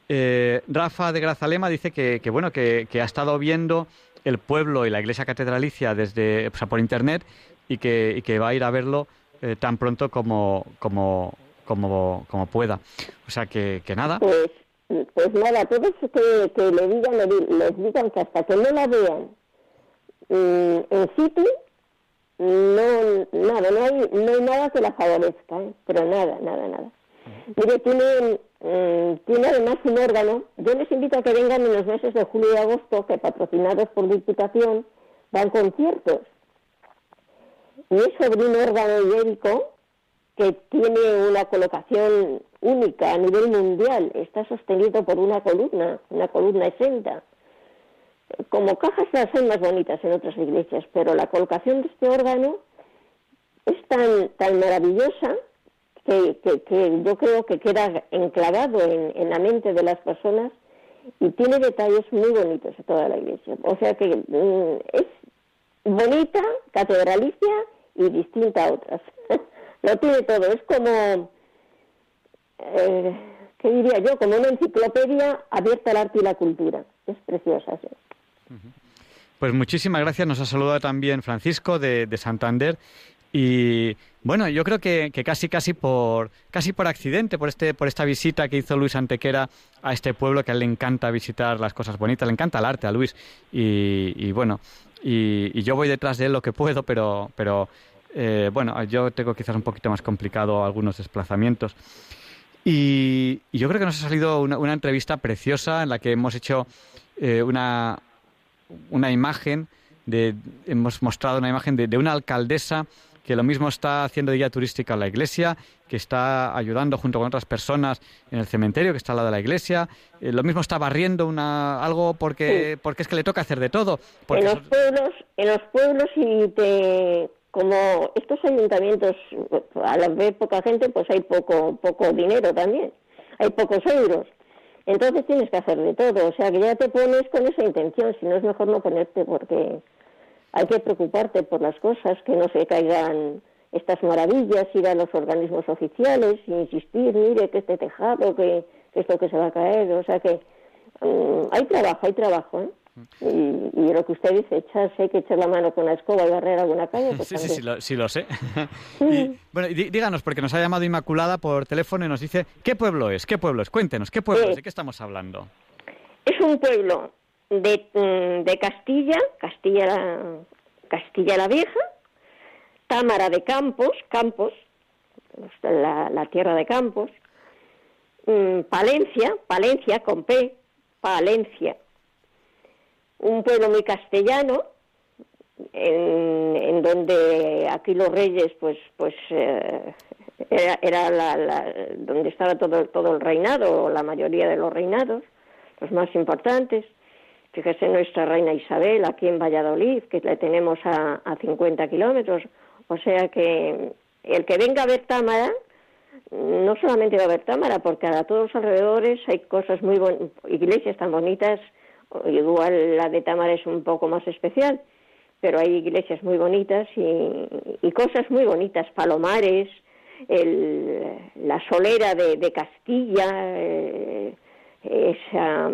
Eh, Rafa de Grazalema dice que, bueno que, ha estado viendo el pueblo y la iglesia catedralicia desde por internet y que, va a ir a verlo eh, tan pronto como, como, como, como pueda. O sea que, nada. Pues, pues nada, todos que, que le digan, les digan que hasta que no la vean mm, en sitio, no, nada, no hay, no hay nada que la favorezca, ¿eh? pero nada, nada, nada. Mire, tiene, mm, tiene además un órgano. Yo les invito a que vengan en los meses de julio y agosto, que patrocinados por Diputación dan conciertos. Y es sobre un órgano ibérico que tiene una colocación única a nivel mundial. Está sostenido por una columna, una columna exenta. Como cajas son más bonitas en otras iglesias, pero la colocación de este órgano es tan, tan maravillosa que, que, yo creo que queda enclavado en, la mente de las personas y tiene detalles muy bonitos toda la iglesia. O sea que mm, es bonita, catedralicia y distinta a otras. Lo tiene todo, es como, eh, ¿qué diría yo? Como una enciclopedia abierta al arte y la cultura. Es preciosa. Pues muchísimas gracias. Nos ha saludado también Francisco de, de Santander y bueno, yo creo que, casi casi por casi por accidente, por este por esta visita que hizo Luis Antequera a este pueblo que a él le encanta visitar las cosas bonitas, le encanta el arte a Luis y, bueno, y, yo voy detrás de él lo que puedo, pero pero eh, bueno, yo tengo quizás un poquito más complicado algunos desplazamientos. Y, yo creo que nos ha salido una, entrevista preciosa en la que hemos hecho eh, una, una imagen, de, hemos mostrado una imagen de, de una alcaldesa que lo mismo está haciendo de guía turística la iglesia, que está ayudando junto con otras personas en el cementerio que está al lado de la iglesia, eh, lo mismo está barriendo una algo porque porque es que le toca hacer de todo. En los pueblos, en los pueblos y te como estos ayuntamientos a la vez poca gente, pues hay poco poco dinero también, hay pocos euros. Entonces tienes que hacer de todo, o sea que ya te pones con esa intención, si no es mejor no ponerte porque hay que preocuparte por las cosas, que no se caigan estas maravillas, ir a los organismos oficiales, insistir, mire que este tejado, que, esto que se va a caer, o sea que mm, hay trabajo, hay trabajo, ¿eh? Y, lo que usted dice, echarse, hay que echar la mano con la escoba y barrer alguna calle. Pues sí, sí, sí, lo, sí, lo sé. bueno, díganos, porque nos ha llamado Inmaculada por teléfono y nos dice, ¿qué pueblo es? ¿Qué pueblo es? Cuéntenos, ¿qué pueblo es? ¿De qué estamos hablando? Es un pueblo de, mm, de Castilla, Castilla la, Castilla la Vieja, Támara de Campos, Campos, la, la tierra de Campos, mm, Palencia, Palencia con P, Palencia, un pueblo muy castellano, en, en donde aquí los reyes, pues, pues eh, era, era la, la, donde estaba todo, todo el reinado, o la mayoría de los reinados, los más importantes. Fíjese nuestra reina Isabel aquí en Valladolid, que le tenemos a, a 50 kilómetros. O sea que el que venga a ver Támara, no solamente va a ver Támara, porque a todos los alrededores hay cosas muy bonitas, iglesias tan bonitas, igual la de Támara es un poco más especial, pero hay iglesias muy bonitas y, y cosas muy bonitas, palomares, el, la solera de, de Castilla, eh, esa,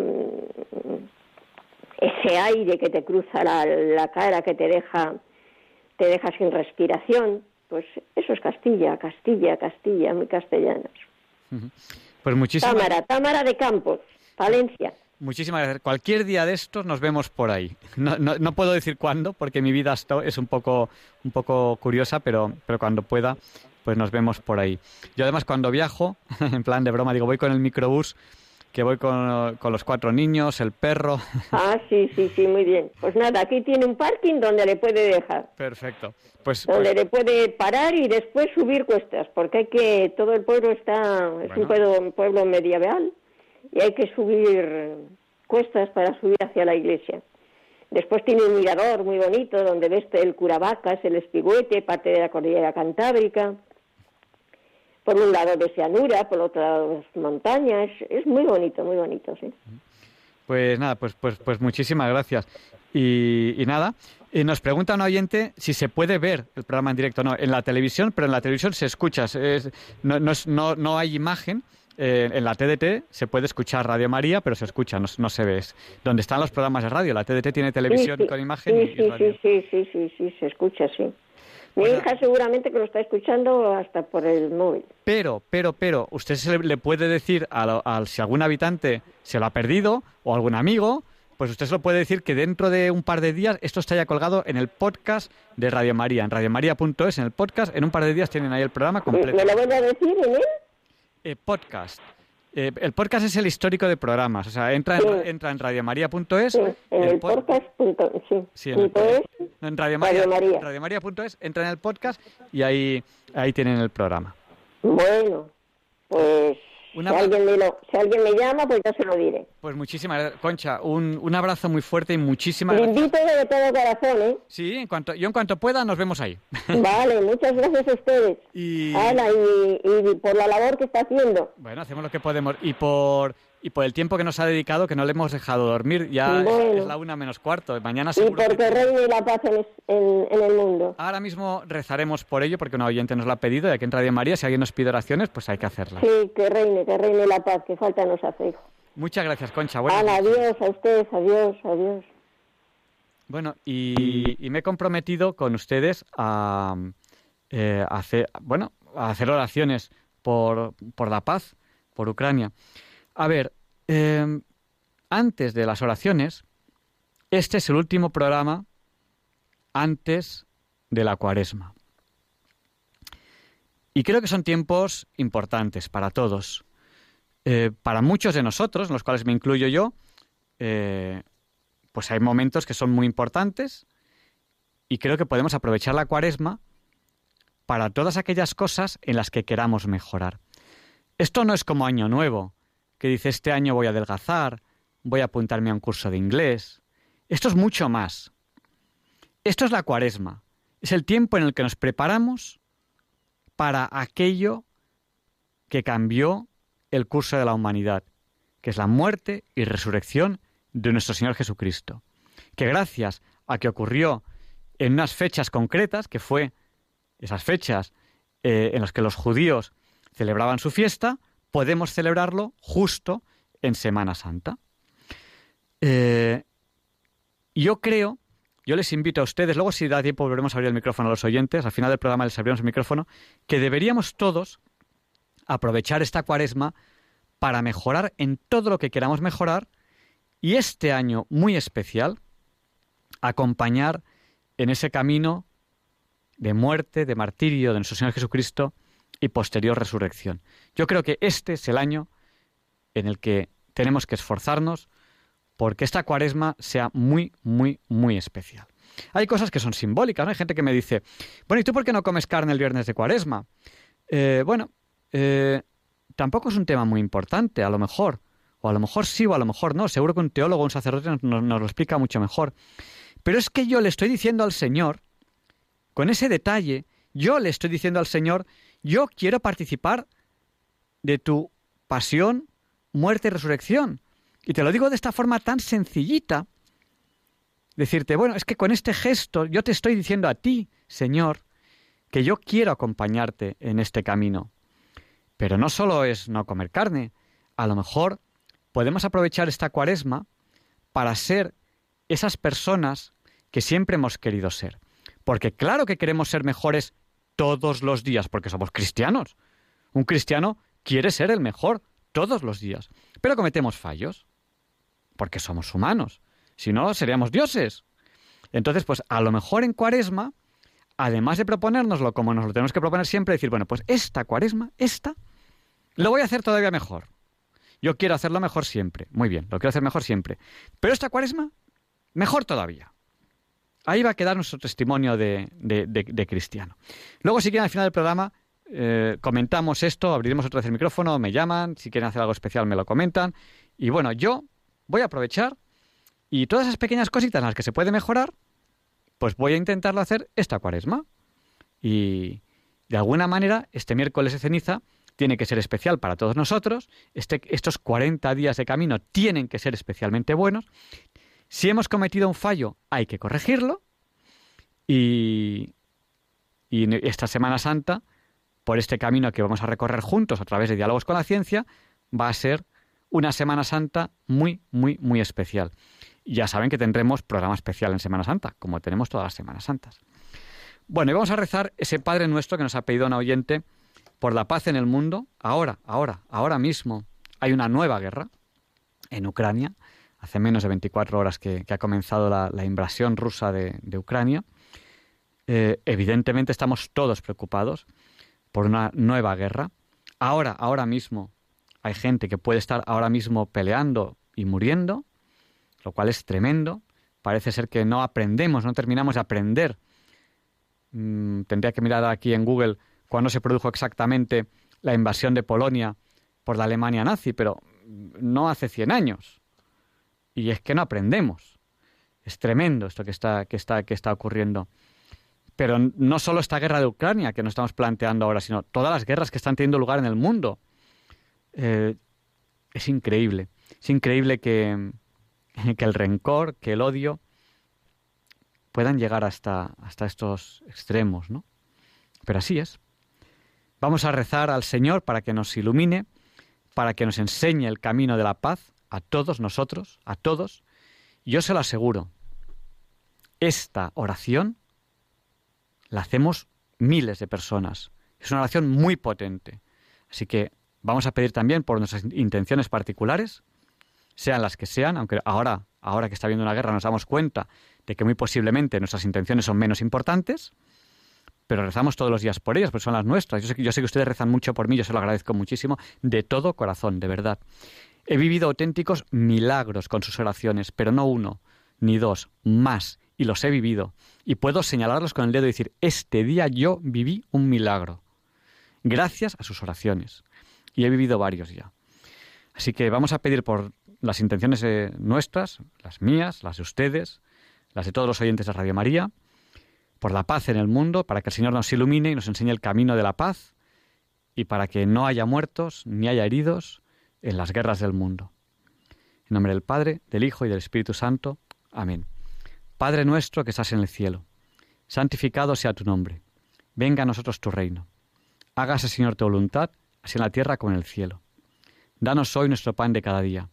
ese aire que te cruza la, la, cara, que te deja, te deja sin respiración, pues eso es Castilla, Castilla, Castilla, muy castellanos. Pues muchísimas Támara, Támara de Campos, Valencia. Muchísimas gracias. Cualquier día de estos nos vemos por ahí. No, no, no puedo decir cuándo, porque mi vida es un poco, un poco curiosa, pero, pero cuando pueda, pues nos vemos por ahí. Yo además cuando viajo, en plan de broma, digo, voy con el microbús, que voy con, con los cuatro niños, el perro. Ah, sí, sí, sí, muy bien. Pues nada, aquí tiene un parking donde le puede dejar. Perfecto. Pues, donde pues- le puede parar y después subir cuestas, porque hay que, todo el pueblo está, es Bueno. un pueblo, un pueblo medieval y hay que subir cuestas para subir hacia la iglesia. Después tiene un mirador muy bonito donde ves el Curavacas, el Espigüete, parte de la cordillera cantábrica. Por un lado ves llanura, por otro lado montañas. Es muy bonito, muy bonito, sí. Pues nada, pues, pues, pues muchísimas gracias. Y, y nada, y nos pregunta un oyente si se puede ver el programa en directo. No, en la televisión, pero en la televisión se escucha. es- no, no, es- no, no hay imagen. Eh, en la TDT se puede escuchar Radio María, pero se escucha, no, no se ve. Es donde están los programas de radio. La TDT tiene televisión Sí, sí. con imagen Sí, y- radio. sí, sí, sí, sí, sí, se escucha, sí. Mi Bueno. hija seguramente que lo está escuchando hasta por el móvil. Pero, pero, pero, usted se le, puede decir a, lo- al- si algún habitante se lo ha perdido o algún amigo, pues usted se lo puede decir que dentro de un par de días esto está ya colgado en el podcast de Radio María, en radiomaria.es, en el podcast, en un par de días tienen ahí el programa completo. ¿Me lo vuelve a decir en él? Eh, podcast. Eh, el podcast es el histórico de programas, o sea, entra en, Sí. entra en radiomaria.es, Sí, en el pod- podcast. Punto, sí, Sí, en el punto es. no, en Radio María, Radio María. radiomaria.es, entra en el podcast y ahí, ahí tienen el programa. Bueno, pues Una si, alguien me lo, si alguien me llama, pues ya se lo diré. Pues muchísimas gracias. Concha, un, un abrazo muy fuerte y muchísimas gracias. invito de todo corazón, ¿eh? Sí, en cuanto, yo en cuanto pueda nos vemos ahí. Vale, muchas gracias a ustedes. Y y, y por la labor que está haciendo. bueno, hacemos lo que podemos. Y por, y por el tiempo que nos ha dedicado, que no le hemos dejado dormir, ya es- es, Bueno. la una menos cuarto. Mañana Y seguro que- porque reine la paz en, es- en, en el mundo. Ahora mismo rezaremos por ello, porque un oyente nos lo ha pedido, y aquí en Radio María, si alguien nos pide oraciones, pues hay que hacerlas. Sí, que reine, que reine la paz, que falta nos hace, hijo. Muchas gracias, Concha. Noches. adiós a ustedes, adiós, adiós. Bueno, y, y me he comprometido con ustedes a, eh, a hacer, bueno, a hacer oraciones por, por la paz, por Ucrania. A ver, eh, antes de las oraciones, este es el último programa antes de la cuaresma. Y creo que son tiempos importantes para todos. Eh, para muchos de nosotros, en los cuales me incluyo yo, eh, pues hay momentos que son muy importantes y creo que podemos aprovechar la cuaresma para todas aquellas cosas en las que queramos mejorar. Esto no es como año nuevo, que dice este año voy a adelgazar, voy a apuntarme a un curso de inglés. Esto es mucho más. Esto es la cuaresma. Es el tiempo en el que nos preparamos para aquello que cambió el curso de la humanidad, que es la muerte y resurrección de nuestro Señor Jesucristo. Que gracias a que ocurrió en unas fechas concretas, que fue esas fechas eh, en las que los judíos celebraban su fiesta, podemos celebrarlo justo en Semana Santa. Eh, yo creo, yo les invito a ustedes, luego si da tiempo volveremos a abrir el micrófono a los oyentes, al final del programa les abrimos el micrófono, que deberíamos todos aprovechar esta cuaresma para mejorar en todo lo que queramos mejorar y este año muy especial acompañar en ese camino de muerte, de martirio de nuestro Señor Jesucristo y posterior resurrección. Yo creo que este es el año en el que tenemos que esforzarnos porque esta cuaresma sea muy, muy, muy especial. Hay cosas que son simbólicas, ¿no? Hay gente que me dice, bueno, ¿y tú por qué no comes carne el viernes de cuaresma? Eh, bueno, eh, tampoco es un tema muy importante, a lo mejor. O a lo mejor sí, o a lo mejor no. Seguro que un teólogo un sacerdote nos lo explica mucho mejor. Pero es que yo le estoy diciendo al Señor, con ese detalle, yo le estoy diciendo al Señor, yo quiero participar de tu pasión, muerte y resurrección. Y te lo digo de esta forma tan sencillita, decirte, bueno, es que con este gesto yo te estoy diciendo a ti, Señor, que yo quiero acompañarte en este camino. Pero no solo es no comer carne, a lo mejor podemos aprovechar esta cuaresma para ser esas personas que siempre hemos querido ser. Porque claro que queremos ser mejores todos los días, porque somos cristianos. Un cristiano quiere ser el mejor todos los días. Pero cometemos fallos, porque somos humanos. Si no, seríamos dioses. Entonces, pues a lo mejor en cuaresma, además de proponérnoslo como nos lo tenemos que proponer siempre, decir, bueno, pues esta cuaresma, esta, lo voy a hacer todavía mejor. Yo quiero hacerlo mejor siempre. Muy bien, lo quiero hacer mejor siempre. Pero esta cuaresma, mejor todavía. Ahí va a quedar nuestro testimonio de, cristiano. Luego, si quieren, al final del programa, eh, comentamos esto, abriremos otra vez el micrófono, me llaman, si quieren hacer algo especial me lo comentan. Y bueno, yo voy a aprovechar y todas esas pequeñas cositas en las que se puede mejorar, pues voy a intentarlo hacer esta cuaresma. Y de alguna manera, este miércoles de ceniza tiene que ser especial para todos nosotros. Este, estos 40 días de camino tienen que ser especialmente buenos. Si hemos cometido un fallo, hay que corregirlo. Y, esta Semana Santa, por este camino que vamos a recorrer juntos a través de diálogos con la ciencia, va a ser una Semana Santa muy, muy, muy especial. Ya saben que tendremos programa especial en Semana Santa, como tenemos todas las Semanas Santas. Bueno, y vamos a rezar ese Padre nuestro que nos ha pedido un oyente por la paz en el mundo. Ahora, ahora, ahora mismo hay una nueva guerra en Ucrania hace menos de 24 horas que, ha comenzado la, invasión rusa de, Ucrania. Eh, evidentemente estamos todos preocupados por una nueva guerra. Ahora, ahora mismo, hay gente que puede estar ahora mismo peleando y muriendo, lo cual es tremendo. Parece ser que no aprendemos, no terminamos de aprender. Mm, tendría que mirar aquí en Google cuándo se produjo exactamente la invasión de Polonia por la Alemania nazi, pero no hace 100 años. Y es que no aprendemos. Es tremendo esto que está, que está, que está ocurriendo. Pero no solo esta guerra de Ucrania que nos estamos planteando ahora, sino todas las guerras que están teniendo lugar en el mundo. Eh, es increíble. Es increíble que, que el rencor, que el odio puedan llegar hasta, hasta estos extremos, ¿no? Pero así es. Vamos a rezar al Señor para que nos ilumine, para que nos enseñe el camino de la paz a todos nosotros, a todos, yo se lo aseguro, esta oración la hacemos miles de personas. Es una oración muy potente. Así que vamos a pedir también por nuestras intenciones particulares, sean las que sean, aunque ahora, ahora que está habiendo una guerra nos damos cuenta de que muy posiblemente nuestras intenciones son menos importantes, pero rezamos todos los días por ellas, porque son las nuestras. Yo sé, yo sé que ustedes rezan mucho por mí, yo se lo agradezco muchísimo, de todo corazón, de verdad. He vivido auténticos milagros con sus oraciones, pero no uno, ni dos, más, y los he vivido. Y puedo señalarlos con el dedo y decir, este día yo viví un milagro, gracias a sus oraciones. Y he vivido varios ya. Así que vamos a pedir por las intenciones eh, nuestras, las mías, las de ustedes, las de todos los oyentes de Radio María, por la paz en el mundo, para que el Señor nos ilumine y nos enseñe el camino de la paz, y para que no haya muertos ni haya heridos, en las guerras del mundo. En nombre del Padre, del Hijo y del Espíritu Santo. Amén. Padre nuestro que estás en el cielo, santificado sea tu nombre. Venga a nosotros tu reino. Hágase, Señor, tu voluntad, así en la tierra como en el cielo. Danos hoy nuestro pan de cada día.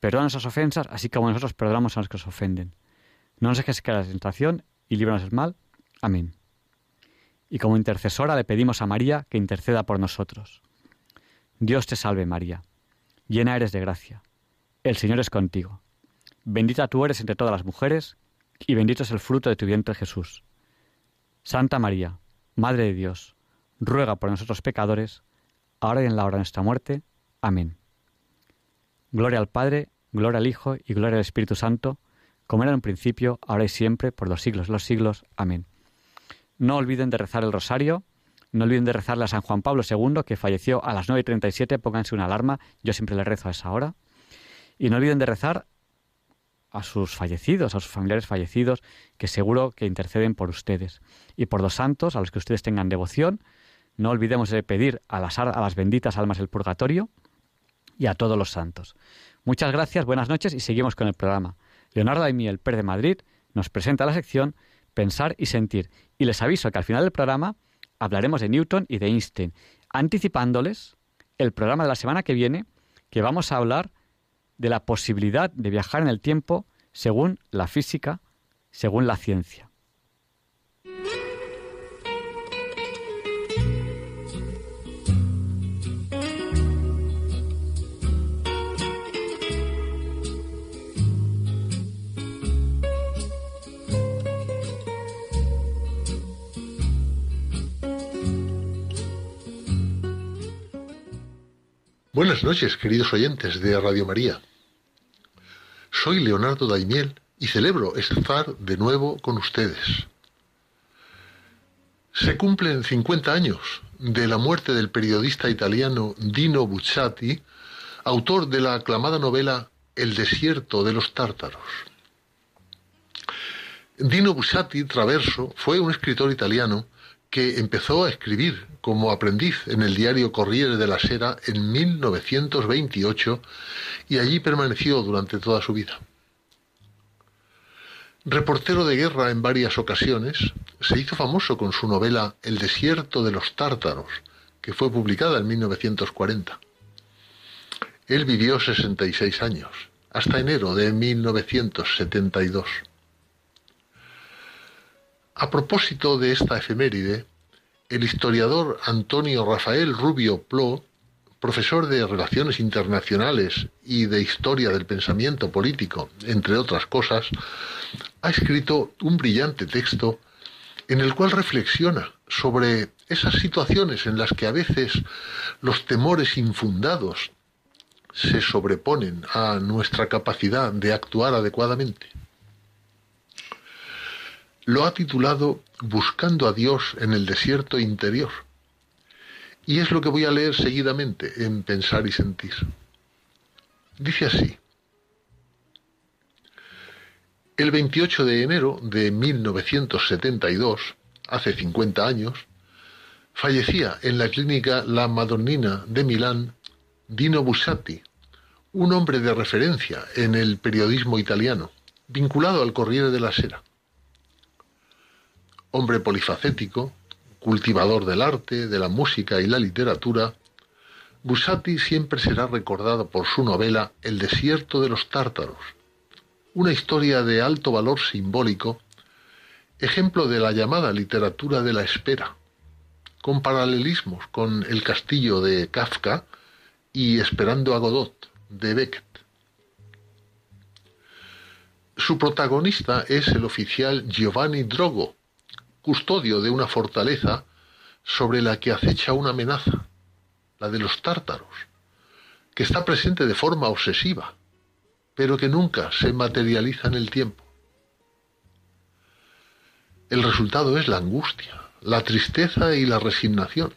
Perdona nuestras ofensas, así como nosotros perdonamos a los que nos ofenden. No nos dejes caer la tentación y líbranos del mal. Amén. Y como intercesora le pedimos a María que interceda por nosotros. Dios te salve María, llena eres de gracia, el Señor es contigo, bendita tú eres entre todas las mujeres, y bendito es el fruto de tu vientre Jesús. Santa María, Madre de Dios, ruega por nosotros pecadores, ahora y en la hora de nuestra muerte. Amén. Gloria al Padre, gloria al Hijo y gloria al Espíritu Santo, como era en un principio, ahora y siempre, por los siglos de los siglos. Amén. No olviden de rezar el rosario, no olviden de rezarle a San Juan Pablo II, que falleció a las 9.37, pónganse una alarma, yo siempre le rezo a esa hora. Y no olviden de rezar a sus fallecidos, a sus familiares fallecidos, que seguro que interceden por ustedes. Y por los santos, a los que ustedes tengan devoción, no olvidemos de pedir a las, a las benditas almas del purgatorio y a todos los santos. Muchas gracias, buenas noches y seguimos con el programa. Leonardo Aimiel, Per de Madrid, nos presenta la sección Pensar y Sentir. Y les aviso que al final del programa hablaremos de Newton y de Einstein, anticipándoles el programa de la semana que viene, que vamos a hablar de la posibilidad de viajar en el tiempo según la física, según la ciencia. Buenas noches, queridos oyentes de Radio María. Soy Leonardo Daimiel y celebro estar de nuevo con ustedes. Se cumplen 50 años de la muerte del periodista italiano Dino Buzzati, autor de la aclamada novela El desierto de los tártaros. Dino Buzzati Traverso fue un escritor italiano que empezó a escribir como aprendiz en el diario Corriere della Sera en 1928 y allí permaneció durante toda su vida. Reportero de guerra en varias ocasiones, se hizo famoso con su novela El desierto de los tártaros, que fue publicada en 1940. Él vivió 66 años, hasta enero de 1972. A propósito de esta efeméride, el historiador Antonio Rafael Rubio Plo, profesor de Relaciones Internacionales y de Historia del Pensamiento Político, entre otras cosas, ha escrito un brillante texto en el cual reflexiona sobre esas situaciones en las que a veces los temores infundados se sobreponen a nuestra capacidad de actuar adecuadamente lo ha titulado Buscando a Dios en el desierto interior. Y es lo que voy a leer seguidamente en Pensar y Sentir. Dice así. El 28 de enero de 1972, hace 50 años, fallecía en la clínica La Madonnina de Milán Dino Bussati, un hombre de referencia en el periodismo italiano, vinculado al Corriere della Sera hombre polifacético, cultivador del arte, de la música y la literatura, Bussati siempre será recordado por su novela El desierto de los tártaros, una historia de alto valor simbólico, ejemplo de la llamada literatura de la espera, con paralelismos con El castillo de Kafka y Esperando a Godot de Beckett. Su protagonista es el oficial Giovanni Drogo, custodio de una fortaleza sobre la que acecha una amenaza, la de los tártaros, que está presente de forma obsesiva, pero que nunca se materializa en el tiempo. El resultado es la angustia, la tristeza y la resignación,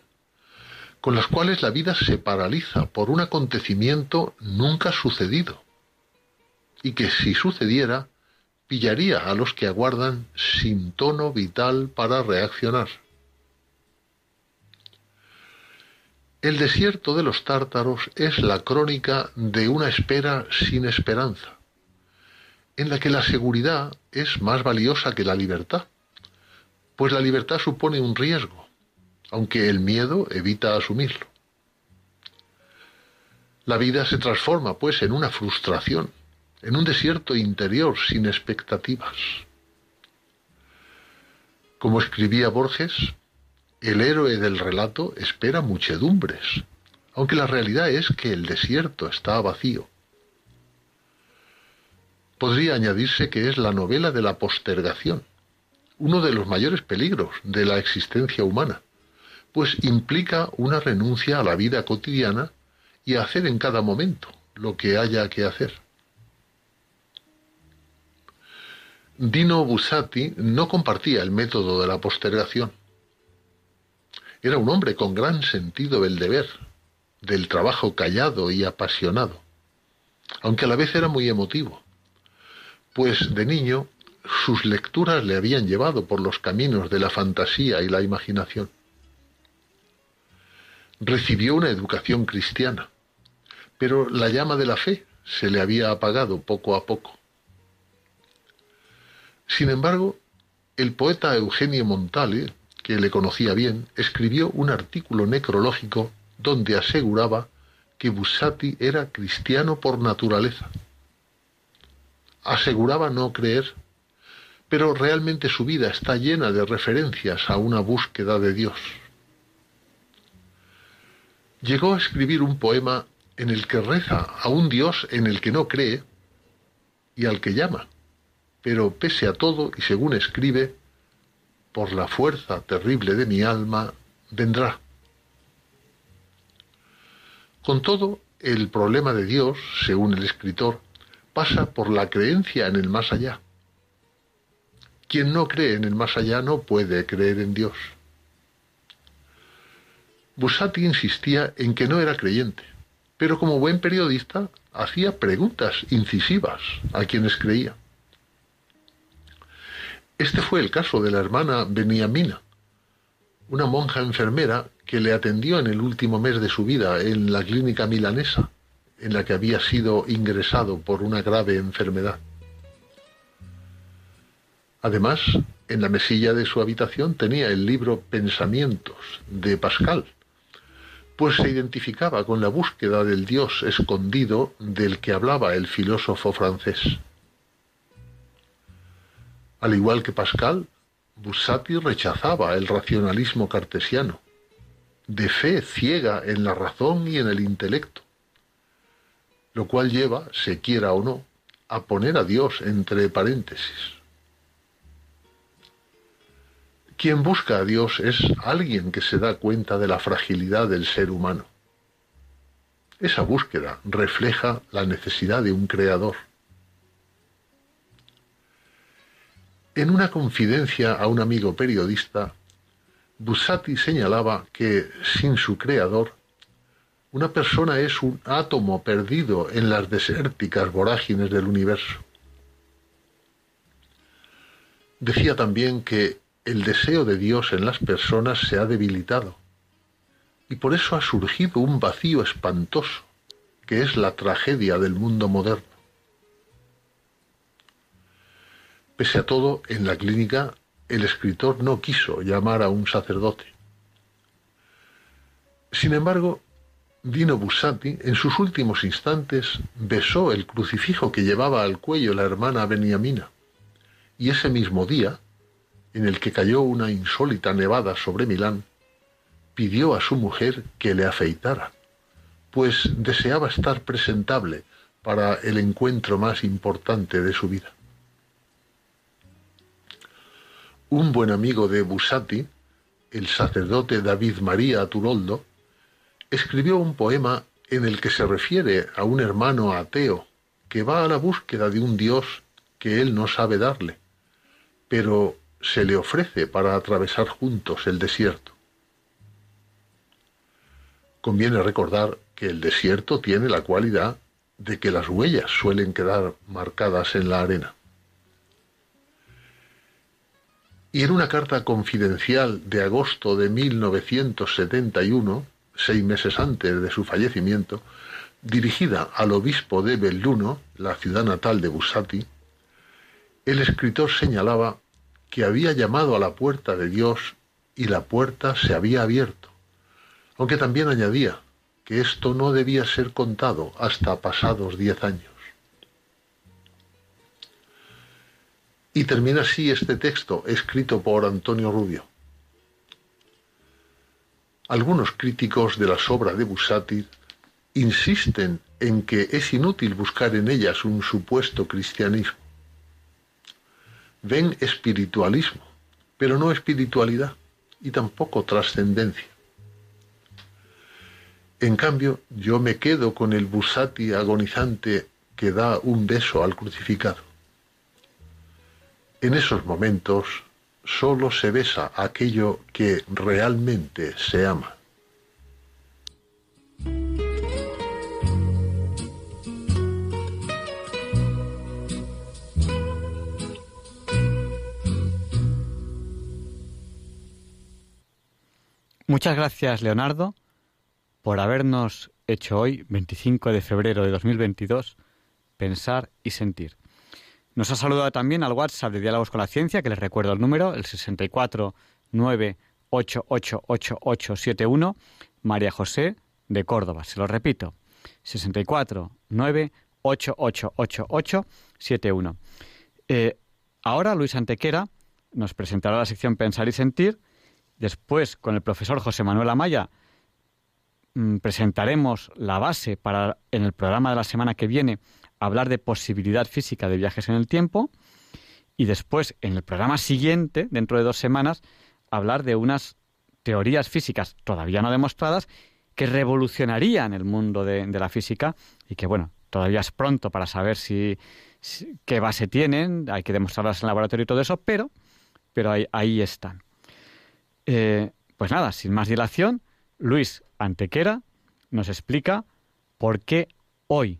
con las cuales la vida se paraliza por un acontecimiento nunca sucedido, y que si sucediera, pillaría a los que aguardan sin tono vital para reaccionar. El desierto de los tártaros es la crónica de una espera sin esperanza, en la que la seguridad es más valiosa que la libertad, pues la libertad supone un riesgo, aunque el miedo evita asumirlo. La vida se transforma, pues, en una frustración, en un desierto interior sin expectativas. Como escribía Borges, el héroe del relato espera muchedumbres, aunque la realidad es que el desierto está vacío. Podría añadirse que es la novela de la postergación, uno de los mayores peligros de la existencia humana, pues implica una renuncia a la vida cotidiana y a hacer en cada momento lo que haya que hacer. Dino Bussati no compartía el método de la postergación. Era un hombre con gran sentido del deber, del trabajo callado y apasionado, aunque a la vez era muy emotivo, pues de niño sus lecturas le habían llevado por los caminos de la fantasía y la imaginación. Recibió una educación cristiana, pero la llama de la fe se le había apagado poco a poco. Sin embargo, el poeta Eugenio Montale, que le conocía bien, escribió un artículo necrológico donde aseguraba que Bussati era cristiano por naturaleza. Aseguraba no creer, pero realmente su vida está llena de referencias a una búsqueda de Dios. Llegó a escribir un poema en el que reza a un Dios en el que no cree y al que llama, pero pese a todo y según escribe, por la fuerza terrible de mi alma, vendrá. Con todo, el problema de Dios, según el escritor, pasa por la creencia en el más allá. Quien no cree en el más allá no puede creer en Dios. Bussati insistía en que no era creyente, pero como buen periodista hacía preguntas incisivas a quienes creía. Este fue el caso de la hermana Beniamina, una monja enfermera que le atendió en el último mes de su vida en la clínica milanesa, en la que había sido ingresado por una grave enfermedad. Además, en la mesilla de su habitación tenía el libro Pensamientos de Pascal, pues se identificaba con la búsqueda del Dios escondido del que hablaba el filósofo francés. Al igual que Pascal, Bussati rechazaba el racionalismo cartesiano, de fe ciega en la razón y en el intelecto, lo cual lleva, se quiera o no, a poner a Dios entre paréntesis. Quien busca a Dios es alguien que se da cuenta de la fragilidad del ser humano. Esa búsqueda refleja la necesidad de un creador. En una confidencia a un amigo periodista, Bussati señalaba que sin su creador, una persona es un átomo perdido en las desérticas vorágines del universo. Decía también que el deseo de Dios en las personas se ha debilitado y por eso ha surgido un vacío espantoso que es la tragedia del mundo moderno. Pese a todo, en la clínica el escritor no quiso llamar a un sacerdote. Sin embargo, Dino Bussati, en sus últimos instantes, besó el crucifijo que llevaba al cuello la hermana Beniamina, y ese mismo día, en el que cayó una insólita nevada sobre Milán, pidió a su mujer que le afeitara, pues deseaba estar presentable para el encuentro más importante de su vida. Un buen amigo de Bussati, el sacerdote David María Turoldo, escribió un poema en el que se refiere a un hermano ateo que va a la búsqueda de un Dios que él no sabe darle, pero se le ofrece para atravesar juntos el desierto. Conviene recordar que el desierto tiene la cualidad de que las huellas suelen quedar marcadas en la arena. Y en una carta confidencial de agosto de 1971, seis meses antes de su fallecimiento, dirigida al obispo de Belluno, la ciudad natal de Bussati, el escritor señalaba que había llamado a la puerta de Dios y la puerta se había abierto, aunque también añadía que esto no debía ser contado hasta pasados diez años. Y termina así este texto escrito por Antonio Rubio. Algunos críticos de las obras de Bussati insisten en que es inútil buscar en ellas un supuesto cristianismo. Ven espiritualismo, pero no espiritualidad y tampoco trascendencia. En cambio, yo me quedo con el Busati agonizante que da un beso al crucificado. En esos momentos solo se besa aquello que realmente se ama. Muchas gracias, Leonardo, por habernos hecho hoy, 25 de febrero de 2022, pensar y sentir. Nos ha saludado también al WhatsApp de Diálogos con la Ciencia, que les recuerdo el número, el 649888871, María José de Córdoba. Se lo repito, 649888871. Eh, ahora Luis Antequera nos presentará la sección Pensar y Sentir. Después, con el profesor José Manuel Amaya, mm, presentaremos la base para, en el programa de la semana que viene, hablar de posibilidad física de viajes en el tiempo y después, en el programa siguiente, dentro de dos semanas, hablar de unas teorías físicas todavía no demostradas que revolucionarían el mundo de, la física y que, bueno, todavía es pronto para saber si, qué base tienen, hay que demostrarlas en el laboratorio y todo eso, pero, pero ahí, ahí están. Eh, pues nada, sin más dilación, Luis Antequera nos explica por qué hoy,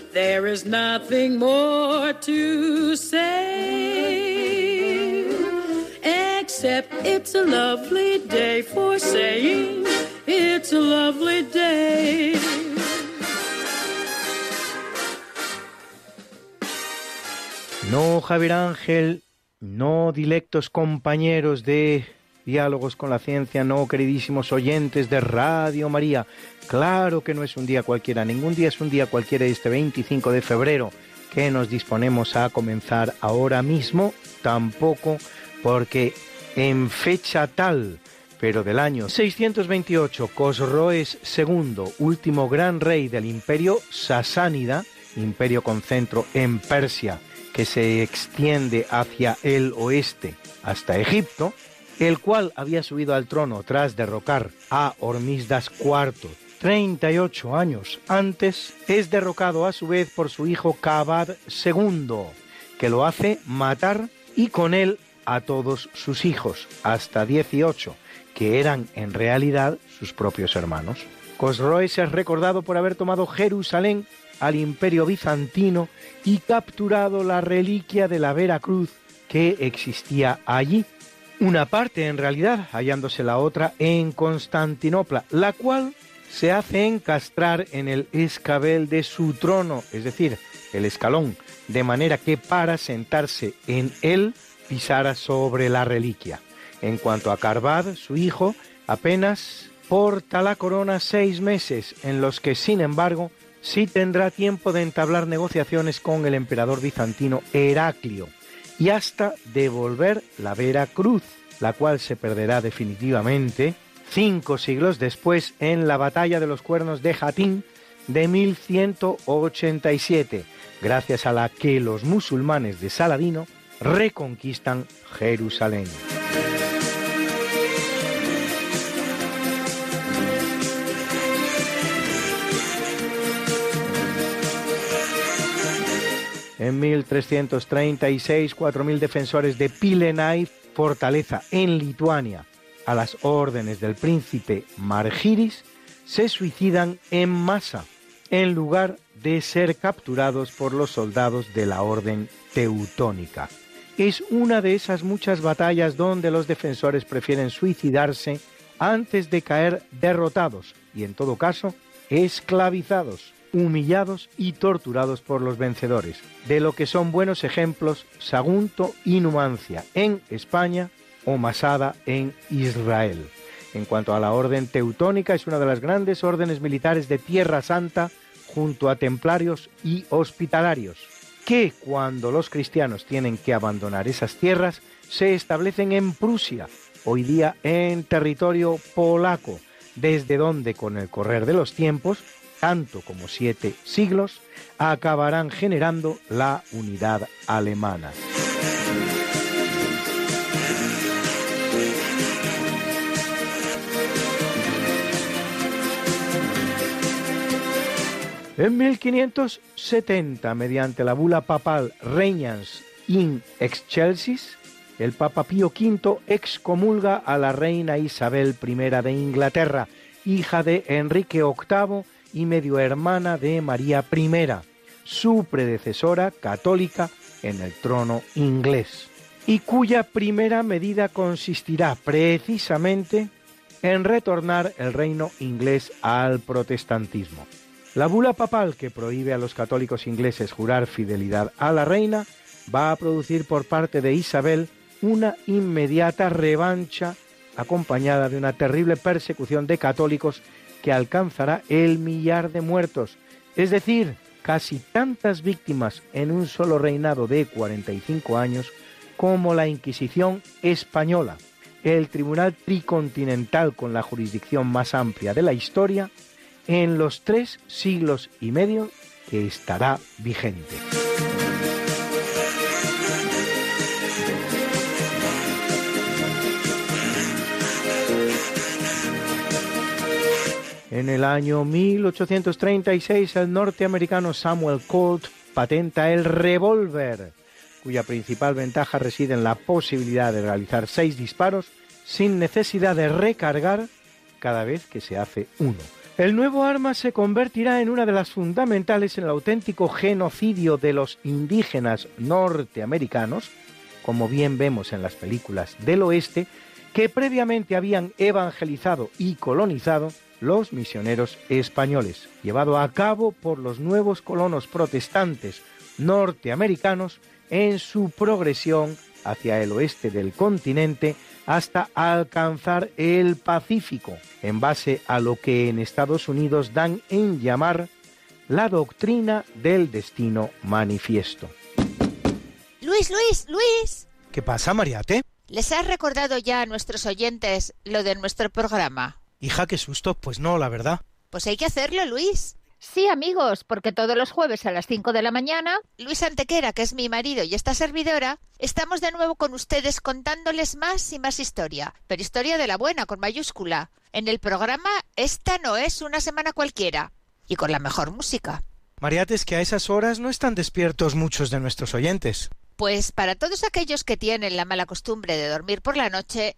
there is nothing more to say. Except it's a lovely day for saying it's a lovely day. No, Javier Ángel, no, dilectos compañeros de Diálogos con la Ciencia, no, queridísimos oyentes de Radio María. Claro que no es un día cualquiera, ningún día es un día cualquiera este 25 de febrero que nos disponemos a comenzar ahora mismo, tampoco porque en fecha tal, pero del año 628, Cosroes II, último gran rey del imperio sasánida, imperio con centro en Persia, que se extiende hacia el oeste hasta Egipto, el cual había subido al trono tras derrocar a Hormisdas IV 38 años antes, es derrocado a su vez por su hijo Kabad II, que lo hace matar y con él a todos sus hijos, hasta 18, que eran en realidad sus propios hermanos. Cosroes es recordado por haber tomado Jerusalén al imperio bizantino y capturado la reliquia de la Vera Cruz que existía allí una parte en realidad, hallándose la otra en Constantinopla, la cual se hace encastrar en el escabel de su trono, es decir, el escalón, de manera que para sentarse en él pisara sobre la reliquia. En cuanto a Carvad, su hijo, apenas porta la corona seis meses, en los que, sin embargo, sí tendrá tiempo de entablar negociaciones con el emperador bizantino Heraclio, y hasta devolver la Vera Cruz, la cual se perderá definitivamente cinco siglos después en la batalla de los cuernos de Jatín de 1187, gracias a la que los musulmanes de Saladino reconquistan Jerusalén. En 1336, 4.000 defensores de Pilenai, fortaleza en Lituania, a las órdenes del príncipe Margiris, se suicidan en masa, en lugar de ser capturados por los soldados de la orden teutónica. Es una de esas muchas batallas donde los defensores prefieren suicidarse antes de caer derrotados y, en todo caso, esclavizados humillados y torturados por los vencedores, de lo que son buenos ejemplos Sagunto y Numancia en España o Masada en Israel. En cuanto a la orden teutónica, es una de las grandes órdenes militares de Tierra Santa junto a templarios y hospitalarios, que cuando los cristianos tienen que abandonar esas tierras, se establecen en Prusia, hoy día en territorio polaco, desde donde con el correr de los tiempos, tanto como siete siglos, acabarán generando la unidad alemana. En 1570, mediante la bula papal Regnans in Excelsis, el Papa Pío V excomulga a la reina Isabel I de Inglaterra, hija de Enrique VIII y medio hermana de María I, su predecesora católica en el trono inglés, y cuya primera medida consistirá precisamente en retornar el reino inglés al protestantismo. La bula papal que prohíbe a los católicos ingleses jurar fidelidad a la reina va a producir por parte de Isabel una inmediata revancha acompañada de una terrible persecución de católicos que alcanzará el millar de muertos, es decir, casi tantas víctimas en un solo reinado de 45 años como la Inquisición española, el Tribunal Tricontinental con la jurisdicción más amplia de la historia, en los tres siglos y medio que estará vigente. En el año 1836 el norteamericano Samuel Colt patenta el revólver, cuya principal ventaja reside en la posibilidad de realizar seis disparos sin necesidad de recargar cada vez que se hace uno. El nuevo arma se convertirá en una de las fundamentales en el auténtico genocidio de los indígenas norteamericanos, como bien vemos en las películas del oeste, que previamente habían evangelizado y colonizado los misioneros españoles, llevado a cabo por los nuevos colonos protestantes norteamericanos en su progresión hacia el oeste del continente hasta alcanzar el Pacífico, en base a lo que en Estados Unidos dan en llamar la doctrina del destino manifiesto. Luis, Luis, Luis. ¿Qué pasa, Mariate? ¿Les has recordado ya a nuestros oyentes lo de nuestro programa? Hija, qué susto. Pues no, la verdad. Pues hay que hacerlo, Luis. Sí, amigos, porque todos los jueves a las 5 de la mañana, Luis Antequera, que es mi marido y esta servidora, estamos de nuevo con ustedes contándoles más y más historia, pero historia de la buena, con mayúscula, en el programa Esta no es una semana cualquiera, y con la mejor música. Mariate, es que a esas horas no están despiertos muchos de nuestros oyentes. Pues para todos aquellos que tienen la mala costumbre de dormir por la noche,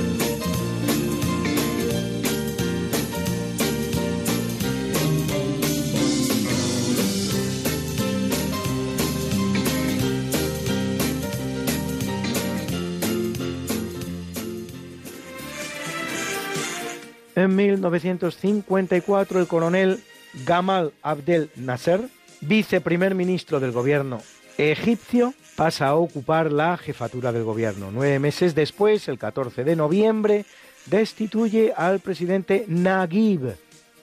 En 1954 el coronel Gamal Abdel Nasser, viceprimer ministro del gobierno egipcio, pasa a ocupar la jefatura del gobierno. Nueve meses después, el 14 de noviembre, destituye al presidente Naguib,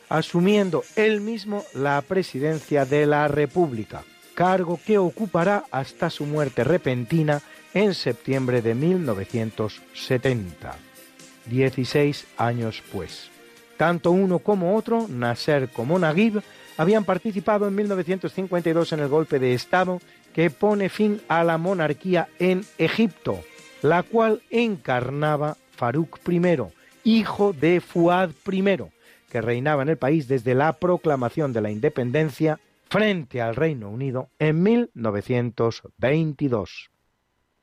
asumiendo él mismo la presidencia de la República, cargo que ocupará hasta su muerte repentina en septiembre de 1970. 16 años pues. Tanto uno como otro, Nasser como Naguib, habían participado en 1952 en el golpe de Estado que pone fin a la monarquía en Egipto, la cual encarnaba Farouk I, hijo de Fuad I, que reinaba en el país desde la proclamación de la independencia frente al Reino Unido en 1922.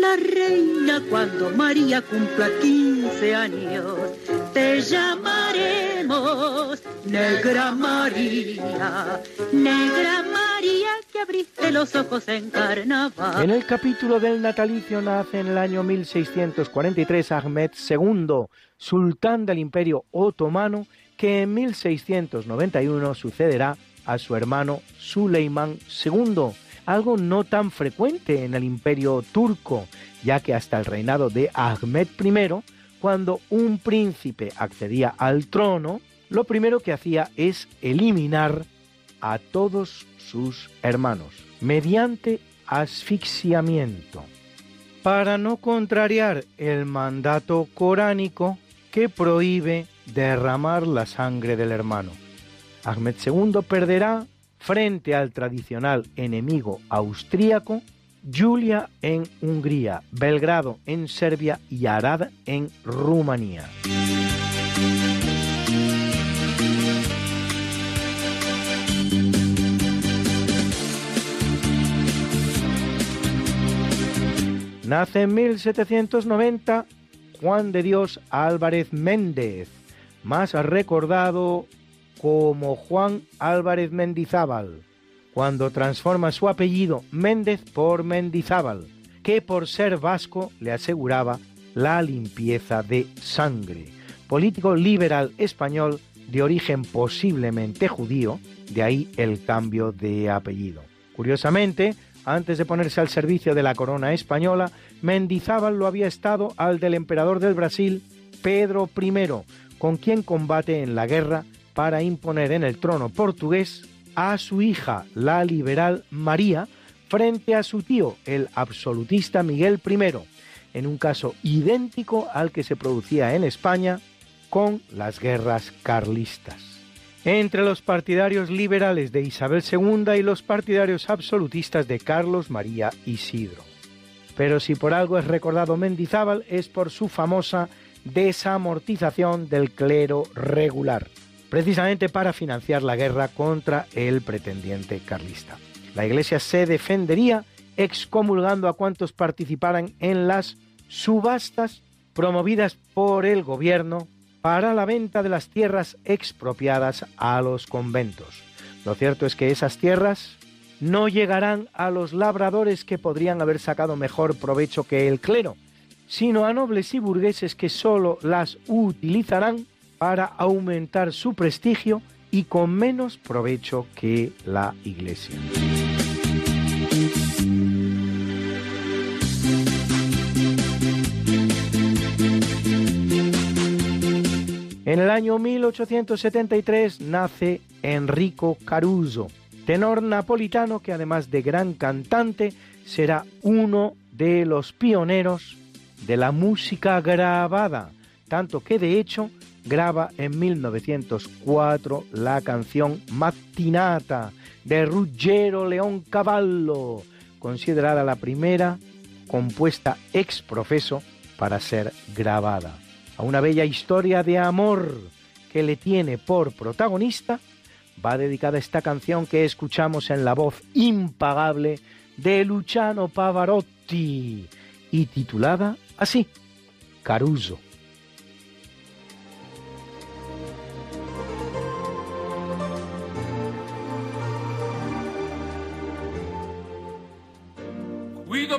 la reina cuando María cumpla 15 años. Te llamaremos Negra María, Negra María que abriste los ojos en carnaval. En el capítulo del natalicio nace en el año 1643 Ahmed II, sultán del Imperio Otomano, que en 1691 sucederá a su hermano Suleimán II, algo no tan frecuente en el Imperio turco, ya que hasta el reinado de Ahmed I, cuando un príncipe accedía al trono, lo primero que hacía es eliminar a todos sus hermanos mediante asfixiamiento, para no contrariar el mandato coránico que prohíbe derramar la sangre del hermano. Ahmed II perderá frente al tradicional enemigo austríaco Julia en Hungría, Belgrado en Serbia y Arad en Rumanía. Nace en 1790 Juan de Dios Álvarez Méndez, más recordado como Juan Álvarez Mendizábal, cuando transforma su apellido Méndez por Mendizábal, que por ser vasco le aseguraba la limpieza de sangre. Político liberal español de origen posiblemente judío, de ahí el cambio de apellido. Curiosamente, antes de ponerse al servicio de la corona española, Mendizábal lo había estado al del emperador del Brasil, Pedro I, con quien combate en la guerra para imponer en el trono portugués a su hija, la liberal María, frente a su tío, el absolutista Miguel I, en un caso idéntico al que se producía en España con las guerras carlistas. Entre los partidarios liberales de Isabel II y los partidarios absolutistas de Carlos María Isidro. Pero si por algo es recordado Mendizábal es por su famosa desamortización del clero regular, precisamente para financiar la guerra contra el pretendiente carlista. La Iglesia se defendería excomulgando a cuantos participaran en las subastas promovidas por el gobierno para la venta de las tierras expropiadas a los conventos. Lo cierto es que esas tierras no llegarán a los labradores que podrían haber sacado mejor provecho que el clero, sino a nobles y burgueses que sólo las utilizarán para aumentar su prestigio y con menos provecho que la Iglesia. En el año 1873 nace Enrico Caruso, tenor napolitano que además de gran cantante será uno de los pioneros de la música grabada, tanto que de hecho graba en 1904 la canción Mattinata de Ruggero León Cavallo, considerada la primera compuesta ex profeso para ser grabada. A una bella historia de amor que le tiene por protagonista va dedicada esta canción que escuchamos en la voz impagable de Luciano Pavarotti y titulada así, Caruso.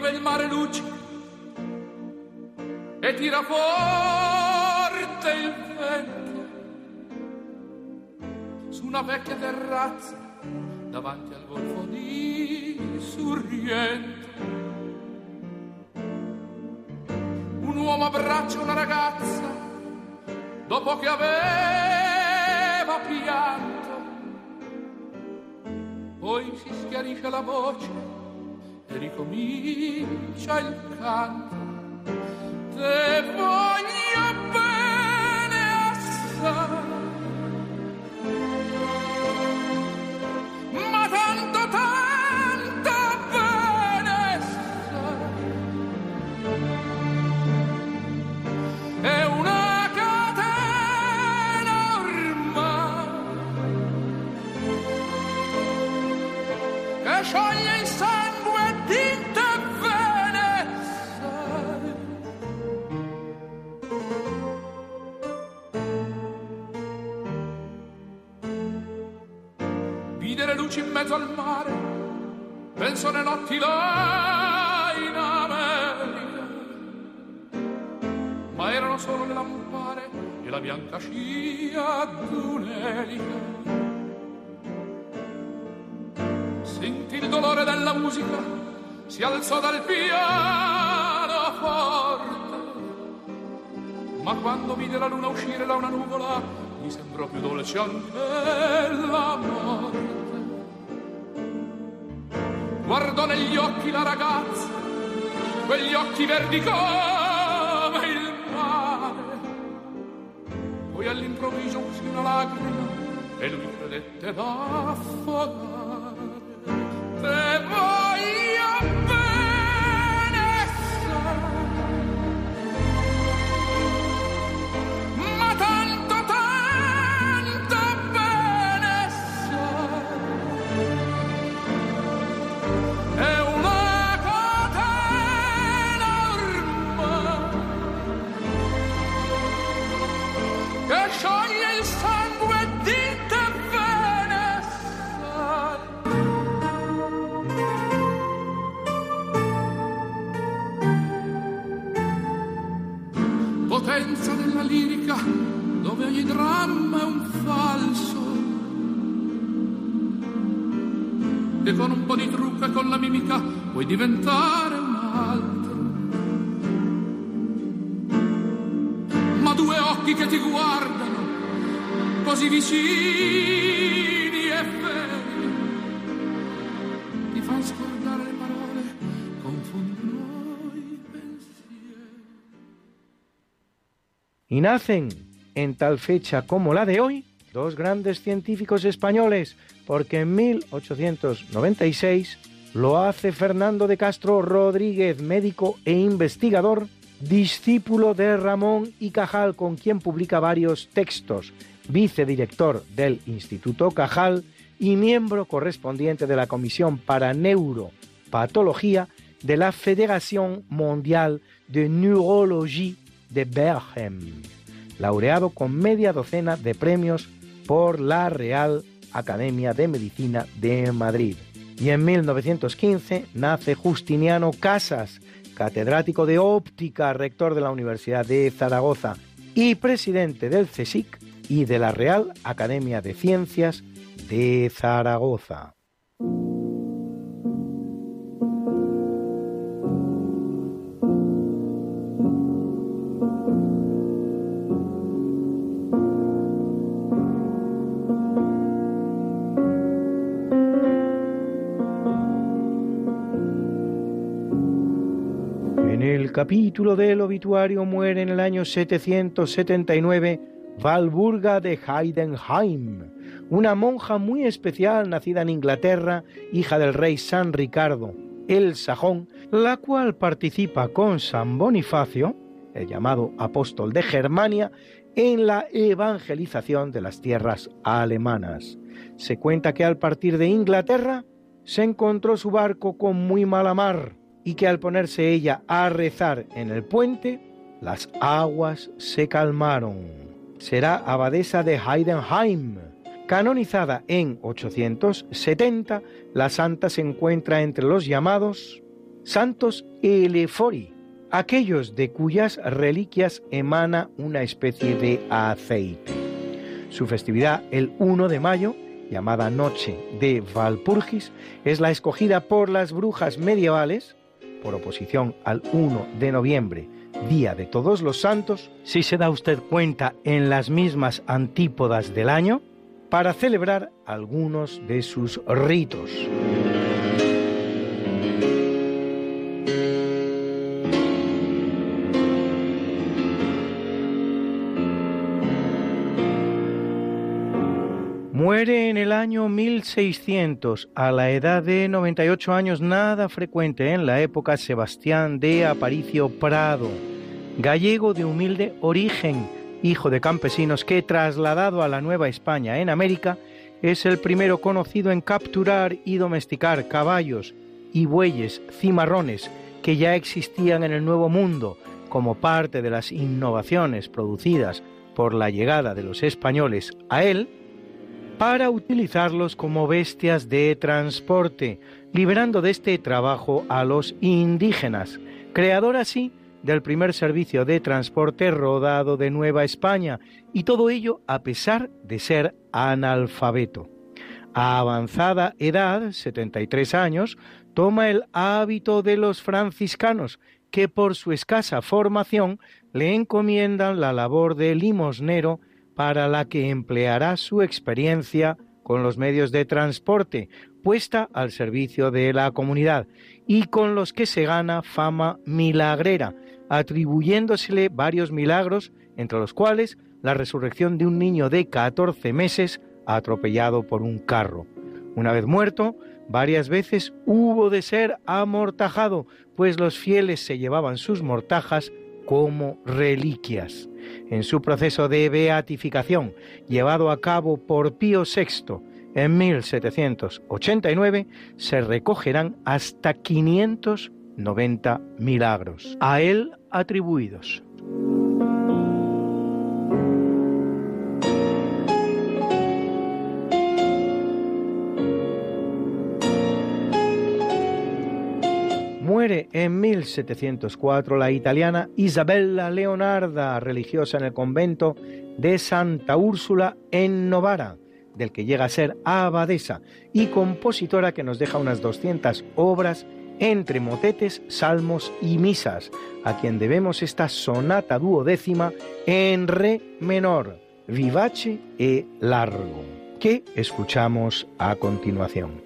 Dove il mare luce e tira forte il vento su una vecchia terrazza davanti al golfo di Sorrento. Un uomo abbraccia una ragazza dopo che aveva pianto, poi si schiarisce la voce ricomincia il canto. Te voglio bene assai. Mezzo al mare penso alle notti là in America ma erano solo le lampare e la bianca scia d'un'elica. Sentì il dolore della musica si alzò dal piano forte. Ma quando vide la luna uscire da una nuvola gli sembrò più dolce anche la morte guardò negli occhi la ragazza quegli occhi verdi come il mare. Poi all'improvviso uscì una lacrima e lui credette d'affogare vicini e Y nacen en tal fecha como la de hoy dos grandes científicos españoles, porque en 1896 lo hace Fernando de Castro Rodríguez, médico e investigador, discípulo de Ramón y Cajal, con quien publica varios textos, vicedirector del Instituto Cajal y miembro correspondiente de la Comisión para Neuropatología de la Federación Mundial de Neurologie de Bergen, laureado con media docena de premios por la Real Academia de Medicina de Madrid. Y en 1915 nace Justiniano Casas, catedrático de óptica, rector de la Universidad de Zaragoza y presidente del CSIC y de la Real Academia de Ciencias de Zaragoza. En el capítulo del obituario muere en el año 779 Valburga de Heidenheim, una monja muy especial nacida en Inglaterra, hija del rey San Ricardo el Sajón, la cual participa con San Bonifacio, el llamado apóstol de Germania, en la evangelización de las tierras alemanas. Se cuenta que al partir de Inglaterra se encontró su barco con muy mala mar y que al ponerse ella a rezar en el puente, las aguas se calmaron. Será abadesa de Heidenheim. Canonizada en 870, la santa se encuentra entre los llamados santos elefori, aquellos de cuyas reliquias emana una especie de aceite. Su festividad, el 1 de mayo, llamada Noche de Valpurgis, es la escogida por las brujas medievales, por oposición al 1 de noviembre, Día de Todos los Santos, si se da usted cuenta en las mismas antípodas del año, para celebrar algunos de sus ritos. En el año 1600, a la edad de 98 años, nada frecuente en la época, Sebastián de Aparicio Prado, gallego de humilde origen, hijo de campesinos que, trasladado a la Nueva España en América, es el primero conocido en capturar y domesticar caballos y bueyes cimarrones que ya existían en el Nuevo Mundo como parte de las innovaciones producidas por la llegada de los españoles a él, para utilizarlos como bestias de transporte, liberando de este trabajo a los indígenas, creador así del primer servicio de transporte rodado de Nueva España, y todo ello a pesar de ser analfabeto. A avanzada edad, 73 años, toma el hábito de los franciscanos, que por su escasa formación le encomiendan la labor de limosnero para la que empleará su experiencia con los medios de transporte, puesta al servicio de la comunidad, y con los que se gana fama milagrera, atribuyéndosele varios milagros, entre los cuales la resurrección de un niño de 14 meses atropellado por un carro. Una vez muerto, varias veces hubo de ser amortajado, pues los fieles se llevaban sus mortajas como reliquias. En su proceso de beatificación, llevado a cabo por Pío VI en 1789, se recogerán hasta 590 milagros a él atribuidos. Muere en 1704 la italiana Isabella Leonarda, religiosa en el convento de Santa Úrsula en Novara, del que llega a ser abadesa y compositora que nos deja unas 200 obras entre motetes, salmos y misas, a quien debemos esta sonata duodécima en re menor, vivace e largo, que escuchamos a continuación.